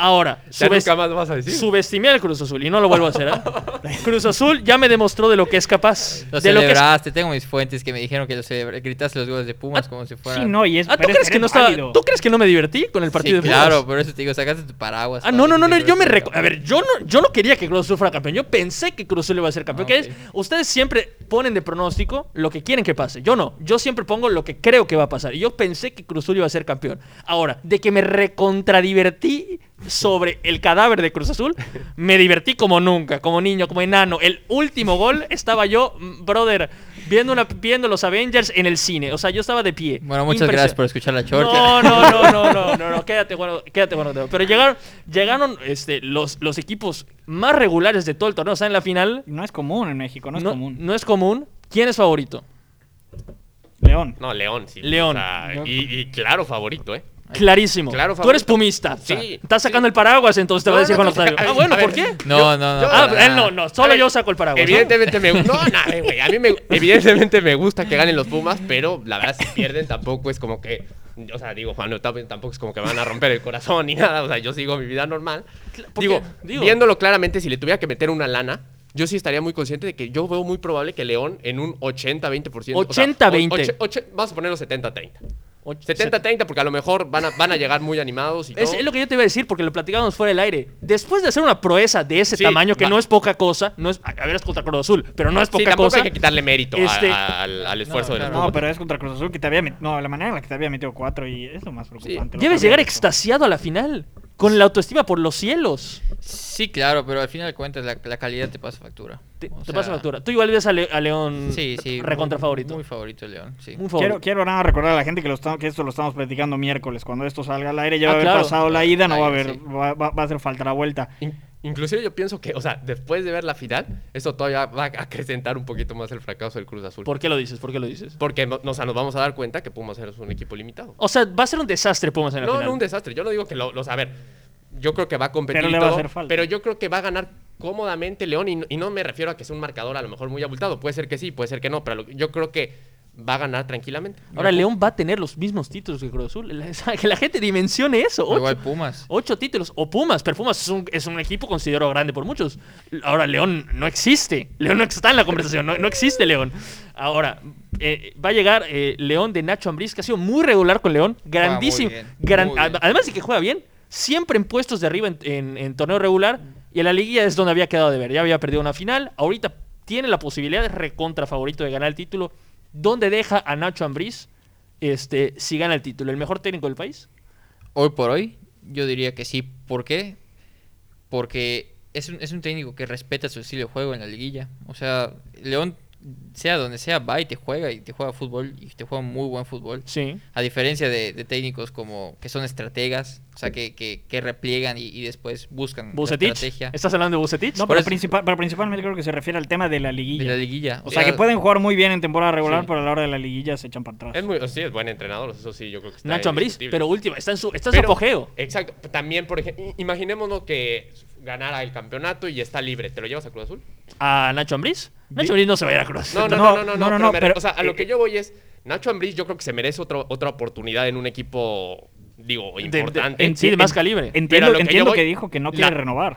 Ahora, subes- más vas a decir. subestimé al Cruz Azul y no lo vuelvo a hacer. ¿eh? Cruz Azul ya me demostró de lo que es capaz. Lo de lo que es- celebraste, tengo mis fuentes que me dijeron que lo celebraste, gritaste los goles de Pumas Ah, como si fueran... Sí, no, y es, Ah, ¿tú es- crees que no estaba. ¿Tú crees que no me divertí con el Sí, partido de Pumas? claro, por eso te digo, sacaste tu paraguas. Ah, no, no, no, no, yo me ibas a ver, yo no, yo no quería que Cruz Azul fuera campeón. Yo pensé que Cruz Azul iba a ser campeón. Ah, que es, ustedes siempre ponen de pronóstico lo que quieren que pase. Yo no. Yo siempre pongo lo que creo que va a pasar. Y yo pensé que Cruz Azul iba a ser campeón. Ahora, de que me recontradivertí sobre el cadáver de Cruz Azul, me divertí como nunca, como niño, como enano. El último gol estaba yo, mm, brother, viendo, una, viendo los Avengers en el cine. O sea, yo estaba de pie. Bueno, muchas gracias por escuchar la chorcha. no, no, no, no, no, no, no, quédate bueno, quédate bueno. Pero llegaron, llegaron este, los, los equipos más regulares de todo el torneo. O sea, en la final No es común en México, no es no, común. no es común. ¿Quién es favorito? León. No, León, sí. León. O sea, Yo- y, y claro, favorito, ¿eh? Clarísimo. Claro, Tú eres pumista. Sí, Estás sacando sí. el paraguas, entonces te va a No, decir no, Juan no, Octavio. Ah, bueno, ¿por qué? No, Yo- no, no. Ah, él no, nada. no, solo ver, yo saco el paraguas. ¿no? Evidentemente me No, no, güey. A mí me, evidentemente me gusta que ganen los Pumas, pero la verdad, si pierden, tampoco es como que. O sea, digo, Juan Octavio tampoco es como que me van a romper el corazón ni nada. O sea, yo sigo mi vida normal. ¿por Digo, viéndolo claramente, si le tuviera que meter una lana. Yo sí estaría muy consciente de que yo veo muy probable que León en un 80-20%. o sea, 80-20. o- vamos a ponerlo 70-30. Och- 70-30 porque a lo mejor van a, van a llegar muy animados y Es, todo. es lo que yo te iba a decir porque lo platicábamos fuera del aire. Después de hacer una proeza de ese Sí, tamaño, que va. no es poca cosa, no es, a ver, es contra Cruz Azul, pero no es Sí, poca tampoco cosa. hay que quitarle mérito Este- a- al, al esfuerzo No, de. No, pero es contra Cruz Azul que te había metido. No, la manera en la que te había metido cuatro y es lo más preocupante. lo Debes llegar extasiado a la final, con la autoestima por los cielos. Sí, claro, pero al final de cuentas la, la calidad te pasa factura. Te, O te sea, pasa factura. Tú igual ves a, Le- a León Sí, sí. recontra muy- favorito. Muy favorito el León, sí. Muy favorito. Quiero, quiero nada recordar a la gente que, lo está- que esto lo estamos platicando miércoles. Cuando esto salga al aire ya Ah, va a haber claro. pasado la ida, no va a haber, sí. va, va- va a hacer falta la vuelta. In- inclusive yo pienso que, o sea, después de ver la final, eso todavía va a acrecentar un poquito más el fracaso del Cruz Azul. ¿Por qué lo dices? ¿Por qué lo dices? Porque no- o sea, nos vamos a dar cuenta que Pumas es un equipo limitado. O sea, va a ser un desastre Pumas en la No, final. no un desastre. Yo no digo que lo, los- a ver, yo creo que va a competir Pero y le va a todo, hacer falta. pero yo creo que va a ganar cómodamente León y, no- y no me refiero a que sea un marcador a lo mejor muy abultado. Puede ser que sí, puede ser que no, pero lo- yo creo que va a ganar tranquilamente. Ahora León va a tener los mismos títulos que Cruz Azul. La- Que la gente dimensione eso. Ocho, igual Pumas. ocho títulos. O Pumas, pero Pumas es un, es un equipo considerado grande por muchos. Ahora León no existe. León no está en la conversación. No, no existe León. Ahora, eh, va a llegar eh, León de Nacho Ambriz, que ha sido muy regular con León. Grandísimo. bien, gran- muy bien. ad- Además de que juega bien, siempre en puestos de arriba en, en- en torneo regular. Y en la liguilla es donde había quedado de ver. Ya había perdido una final. Ahorita tiene la posibilidad de recontra favorito de ganar el título. ¿Dónde deja a Nacho Ambriz este, si gana el título? ¿El mejor técnico del país? Hoy por hoy, yo diría que sí. ¿Por qué? Porque es un, es un técnico que respeta su estilo de juego en la liguilla. O sea, León, sea donde sea, va y te juega y te juega fútbol y te juega muy buen fútbol. Sí. A diferencia de, de técnicos como que son estrategas, o sea, que, que, que repliegan y, y después buscan estrategia ¿Estás hablando de Bucetich? No, pero, principal, pero principalmente creo que se refiere al tema de la de liguilla. la liguilla. O sea, que pueden jugar muy bien en temporada regular, Sí. pero a la hora de la liguilla se echan para atrás. Es muy, sí, es buen entrenador, eso sí, yo creo que está Nacho Ambriz, pero última, está en su, está en su Pero- apogeo. Exacto. También, por ejemplo, imaginémonos que ganara el campeonato y está libre. ¿Te lo llevas a Cruz Azul? ¿A Nacho Ambriz? Nacho Ambriz no se va a ir a Cruz. No, no, No, no, no, no, no, no, no, pero o sea, a lo eh, que yo voy es, Nacho Ambriz yo creo que se merece otro- otra oportunidad en un equipo, digo, de- importante. en- sí, de más calibre. Pero Entiendo, lo que entiendo voy- que dijo que no quiere la- renovar.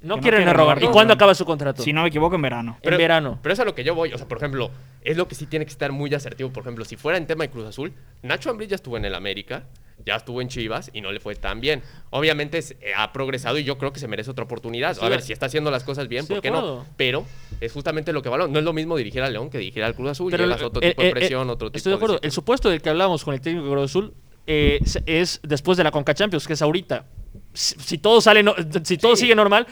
No que no quieren quiere renovar. ¿Y cuándo No. acaba su contrato? Si no me equivoco, en verano. en verano. Pero es a lo que yo voy. O sea, por ejemplo, es lo que sí tiene que estar muy asertivo. Por ejemplo, si fuera en tema de Cruz Azul, Nacho Ambriz ya estuvo en el América, ya estuvo en Chivas y no le fue tan bien. Obviamente es- eh, ha progresado y yo creo que se merece otra oportunidad. A ver, de- si está haciendo las cosas bien, ¿por de qué no? Pero es justamente lo que valoro. No es lo mismo dirigir a León que dirigir al Cruz Azul. Pero Llevas el- otro eh, tipo de presión, eh, otro tipo Estoy de acuerdo. El supuesto del que hablamos con el técnico de Cruz Azul eh, es- es después de la Conca Champions, que es ahorita. si, si todo sale, no- si todo Sí. sigue normal,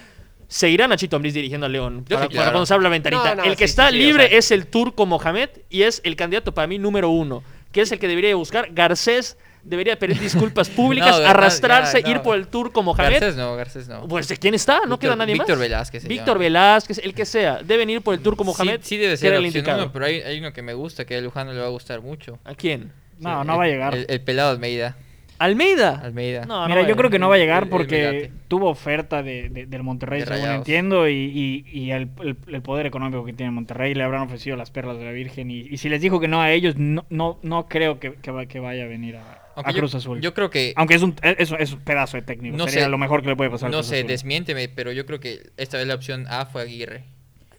seguirá Nachito Ambriz dirigiendo a León. Yo para, sí, para cuando se habla la ventanita. No, no, el que sí, está sí, libre o sea- es el turco Mohamed y es el candidato para mí número uno, que es el que debería buscar. Garcés debería pedir disculpas públicas, No, arrastrarse, ir por el turco Mohamed. Garcés no, Garcés no. Pues ¿de quién está? No Víctor- queda nadie Víctor más. Velázquez se Víctor. Velázquez, el que sea. Deben ir por el turco Mohamed. Sí, sí debe ser el opción indicado. uno, pero hay, hay uno que me gusta, que a Lujano le va a gustar mucho. ¿A quién? No, Sí, no el- va a llegar. El, el pelado Almeida. ¿Almeida? Almeida. No, Mira, a yo creo que no va a llegar porque tuvo oferta de, de- del Monterrey, De según entiendo, y, y- y el, el- el poder económico que tiene Monterrey le habrán ofrecido las perlas de la Virgen. Y, y si les dijo que no a ellos, no, no, no creo que, que va- que vaya a venir a, Aunque a yo- Cruz Azul. Yo creo que. Aunque es un, es, es un pedazo de técnico. No Sería sé- lo mejor que le puede pasar. a No Cruz sé, Azul. desmiénteme, pero yo creo que esta vez la opción A fue Aguirre.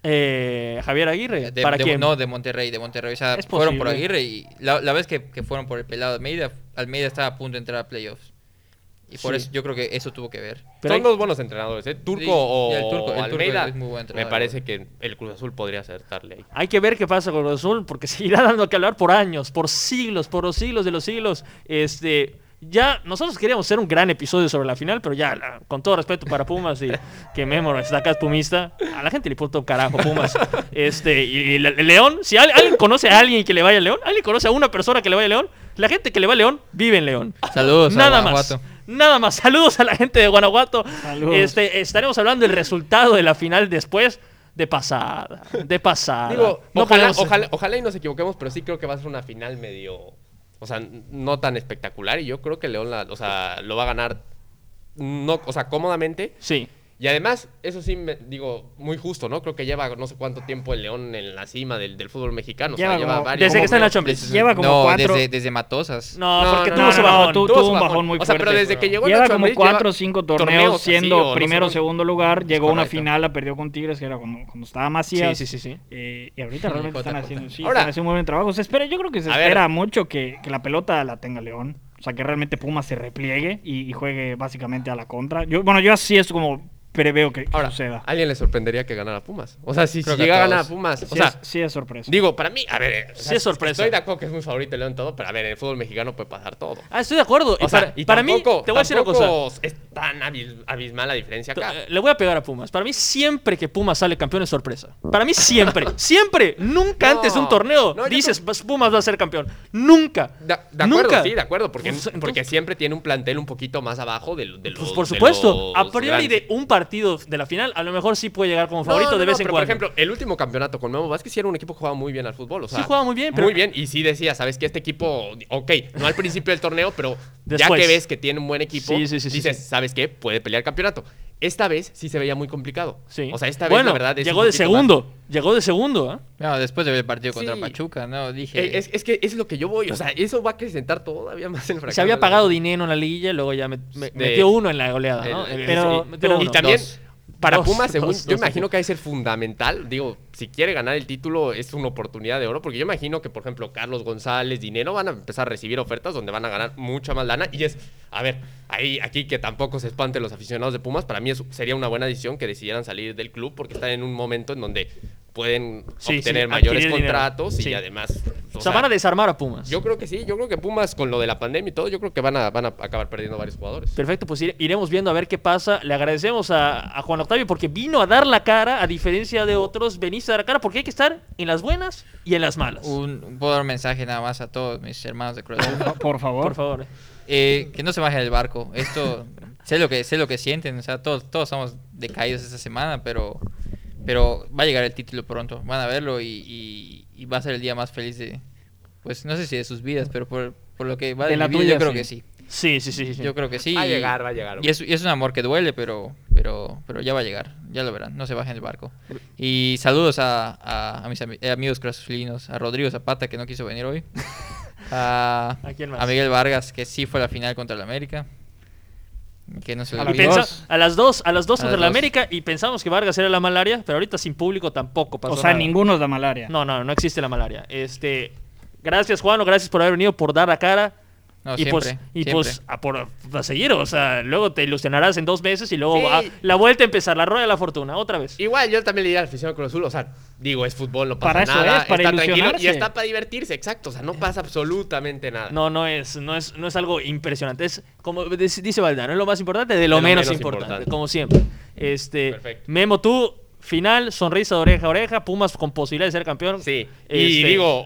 Eh, Javier Aguirre. De- ¿Para de- quién? No, de Monterrey, de Monterrey. O sea, Es fueron por. Aguirre y la, la vez que, que fueron por el pelado Almeida, Almeida estaba a punto de entrar a playoffs. Y por Sí. eso yo creo que eso tuvo que ver. Pero Son hay- dos buenos entrenadores, ¿eh? Turco Sí, o y el Turco- el Turco Almeida. es muy buen me entrenador. parece que el Cruz Azul podría acertarle ahí. Hay que ver qué pasa con Cruz Azul, porque seguirá dando que hablar por años, por siglos, por los siglos de los siglos. Este, ya nosotros queríamos hacer un gran episodio sobre la final, pero ya, la- con todo respeto para Pumas y que Memo está acá es pumista, a la gente le importa un carajo Pumas. Este, y, el, el León, si al- alguien conoce a alguien que le vaya a León, alguien conoce a una persona que le vaya a León, la gente que le va a León vive en León. Saludos a Nada más. Guanajuato. Nada más. Saludos a la gente de Guanajuato. Saludos. Este, estaremos hablando del resultado de la final después. De pasada. De pasada. Digo, No ojalá, podemos- ojalá, ojalá y nos equivoquemos, pero sí creo que va a ser una final medio. O sea, no tan espectacular. Y yo creo que León la, o sea, lo va a ganar. No, o sea, cómodamente. Sí. Y además, eso sí, me, digo, muy justo, ¿no? Creo que lleva no sé cuánto tiempo el León en la cima del, del fútbol mexicano. O sea, Lleva lleva varios. Desde que está en la Champions. Lleva como no, cuatro- desde, desde Matosas. No, No, porque no, tuvo no, su bajón. tu- Tuvo tuvo su bajón muy O sea, pero fuerte. desde que llegó a Lleva como cuatro lleva o cinco torneos, torneos así, siendo o primero o segundo lugar. Llegó a una final, la perdió con Tigres, que era cuando, cuando estaba Sí, Macías. sí, sí, sí. Eh, y ahorita realmente están haciendo, sí, Ahora- están haciendo muy buen trabajo. Se espera, yo creo que se espera mucho que, que la pelota la tenga León. O sea, que realmente Pumas se repliegue y, y juegue básicamente a la contra. Yo, bueno, yo así es como preveo que, que Ahora, suceda. ¿a alguien le sorprendería que ganara Pumas? O sea, si, a llega a ganar a todos. Pumas. O Sí, sea, es, sí es sorpresa. digo, para mí, a ver. eh, o Sí sea, es sorpresa. Estoy de acuerdo que es muy favorito León todo, pero a ver, en el fútbol mexicano puede pasar todo. Ah, estoy de acuerdo. O Y sea, para, y para mí, te voy a decir una cosa. Es tan abis- abismal la diferencia acá. Eh, Le voy a pegar a Pumas. Para mí, siempre que Pumas sale campeón es sorpresa. Para mí, siempre. siempre. Nunca No, antes de un torneo no, dices Pumas va a ser campeón. Nunca. De, de acuerdo, Nunca. sí, de acuerdo, porque, Pues, porque entonces- siempre tiene un plantel un poquito más abajo de, de los Pues por supuesto. A priori de un partido de la final, a lo mejor sí puede llegar como No, favorito no, de no, vez en pero, cuando. Por ejemplo, el último campeonato con Memo Vázquez sí era un equipo que jugaba muy bien al fútbol. O sea, Sí jugaba muy bien, pero- Muy bien, y sí decía, ¿sabes qué? Este equipo, ok, no al principio del torneo, pero ya Después. que ves que tiene un buen equipo, Sí, sí, sí, dices. ¿sabes qué? Puede pelear campeonato. Esta vez sí se veía muy complicado. Sí. O sea, esta vez bueno, la verdad es llegó de segundo. Llegó de segundo, ¿eh? No, después de ver el partido contra Sí. Pachuca, no, dije. Es, es que es lo que yo voy. O sea, eso va a acrecentar todavía más el fracaso. Se había pagado dinero en la liguilla y luego ya me- De- metió uno en la goleada, ¿no? El- pero- sí, pero- uno. Y también, Dos. Para Dos, Pumas, según, dos, yo dos, imagino que ha de ser fundamental. Digo, si quiere ganar el título, es una oportunidad de oro. Porque yo imagino que, por ejemplo, Carlos González, Dinero, van a empezar a recibir ofertas donde van a ganar mucha más lana. Y es, a ver, ahí, aquí que tampoco se espanten los aficionados de Pumas. Para mí es- sería una buena decisión que decidieran salir del club porque están en un momento en donde pueden Sí, obtener sí, mayores dinero. contratos Sí. y además. O sea, van a desarmar a Pumas. yo creo que sí, yo creo que Pumas con lo de la pandemia y todo, yo creo que van a, van a acabar perdiendo varios jugadores. Perfecto, pues ire- iremos viendo a ver qué pasa. Le agradecemos a, a Juan Octavio porque vino a dar la cara, a diferencia de otros, veniste a dar la cara porque hay que estar en las buenas y en las malas. Un, puedo dar un mensaje nada más a todos mis hermanos de Cruz Azul. Por favor. Por favor. Eh, que no se bajen del barco. Esto, sé lo que sé lo que sienten. O sea, todos, todos estamos decaídos esta semana, pero, pero va a llegar el título pronto. Van a verlo y, y- y va a ser el día más feliz de, pues no sé si de sus vidas, pero por, por lo que va De de, la vida, tuya, yo creo sí. que sí. Sí, sí, sí. sí. Yo creo que sí. Va a llegar, va a llegar. Y es, y es un amor que duele, pero, pero, pero ya va a llegar. Ya lo verán. No se bajen del barco. Y saludos a, a, a mis ami- eh, amigos crazulinos. A Rodrigo Zapata, que no quiso venir hoy. A, ¿A quién más? a Miguel Vargas, que sí fue a la final contra el América. Que no se le A Y las dos. a las dos, a las dos A contra la. América y pensamos que Vargas era la malaria, pero ahorita sin público tampoco pasó O sea, nada. ninguno da malaria. No, no, no existe la malaria. Este, gracias Juan, gracias por haber venido, por dar la cara. No, y pues, y siempre. pues a, por, a seguir, o sea, luego te ilusionarás en dos meses y luego Sí. va- la vuelta a empezar, la rueda de la fortuna, otra vez. Igual yo también le diría al aficionado Cruz Azul, o sea, digo, es fútbol, no pasa Para eso nada, es, para está tranquilo y está para divertirse, exacto, o sea, no pasa absolutamente nada. No, no es, no es, no es algo impresionante. Es como dice Valdano, es lo más importante de lo, De lo menos, menos importante, importante. como siempre. Este, Perfecto. Memo, tú, final, sonrisa de oreja a oreja, Pumas con posibilidad de ser campeón. Sí, y Este, digo,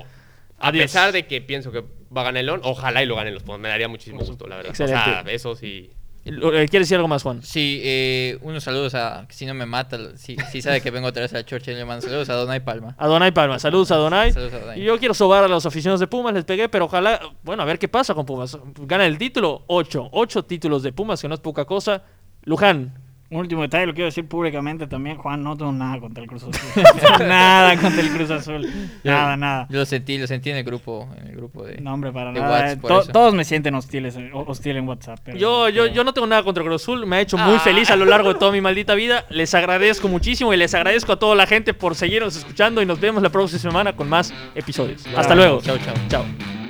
a adiós. pesar de que pienso que va a ganar el León, ojalá y lo ganen los Pumas, me daría muchísimo gusto, la verdad. O sea, Excelente. eso sí. Lo- eh, ¿Quieres decir algo más, Juan? Sí, eh, unos saludos a, si no me mata, si, si sabe que vengo otra vez a la Chorcha, le mando saludos a Donay Palma. A Donay Palma, saludos a Donay. Saludos a Donay. Y yo quiero sobar a los aficionados de Pumas, les pegué, pero ojalá, bueno, a ver qué pasa con Pumas. Gana el título, ocho, ocho títulos de Pumas, que no es poca cosa. Luján, Un último detalle, lo quiero decir públicamente también, Juan, no tengo nada contra el Cruz Azul. nada contra el Cruz Azul. Nada, nada. Yo lo sentí, lo sentí en el grupo, en el grupo de... No, hombre, para nada. WhatsApp, Eh, to- todos me sienten hostiles, eh, hostil en WhatsApp. pero- yo, yo, pero- yo no tengo nada contra Cruz Azul, me ha hecho muy Ah. feliz a lo largo de toda mi maldita vida. Les agradezco muchísimo y les agradezco a toda la gente por seguirnos escuchando y nos vemos la próxima semana con más episodios. Hasta Chao. luego. Chau, chau. Chao.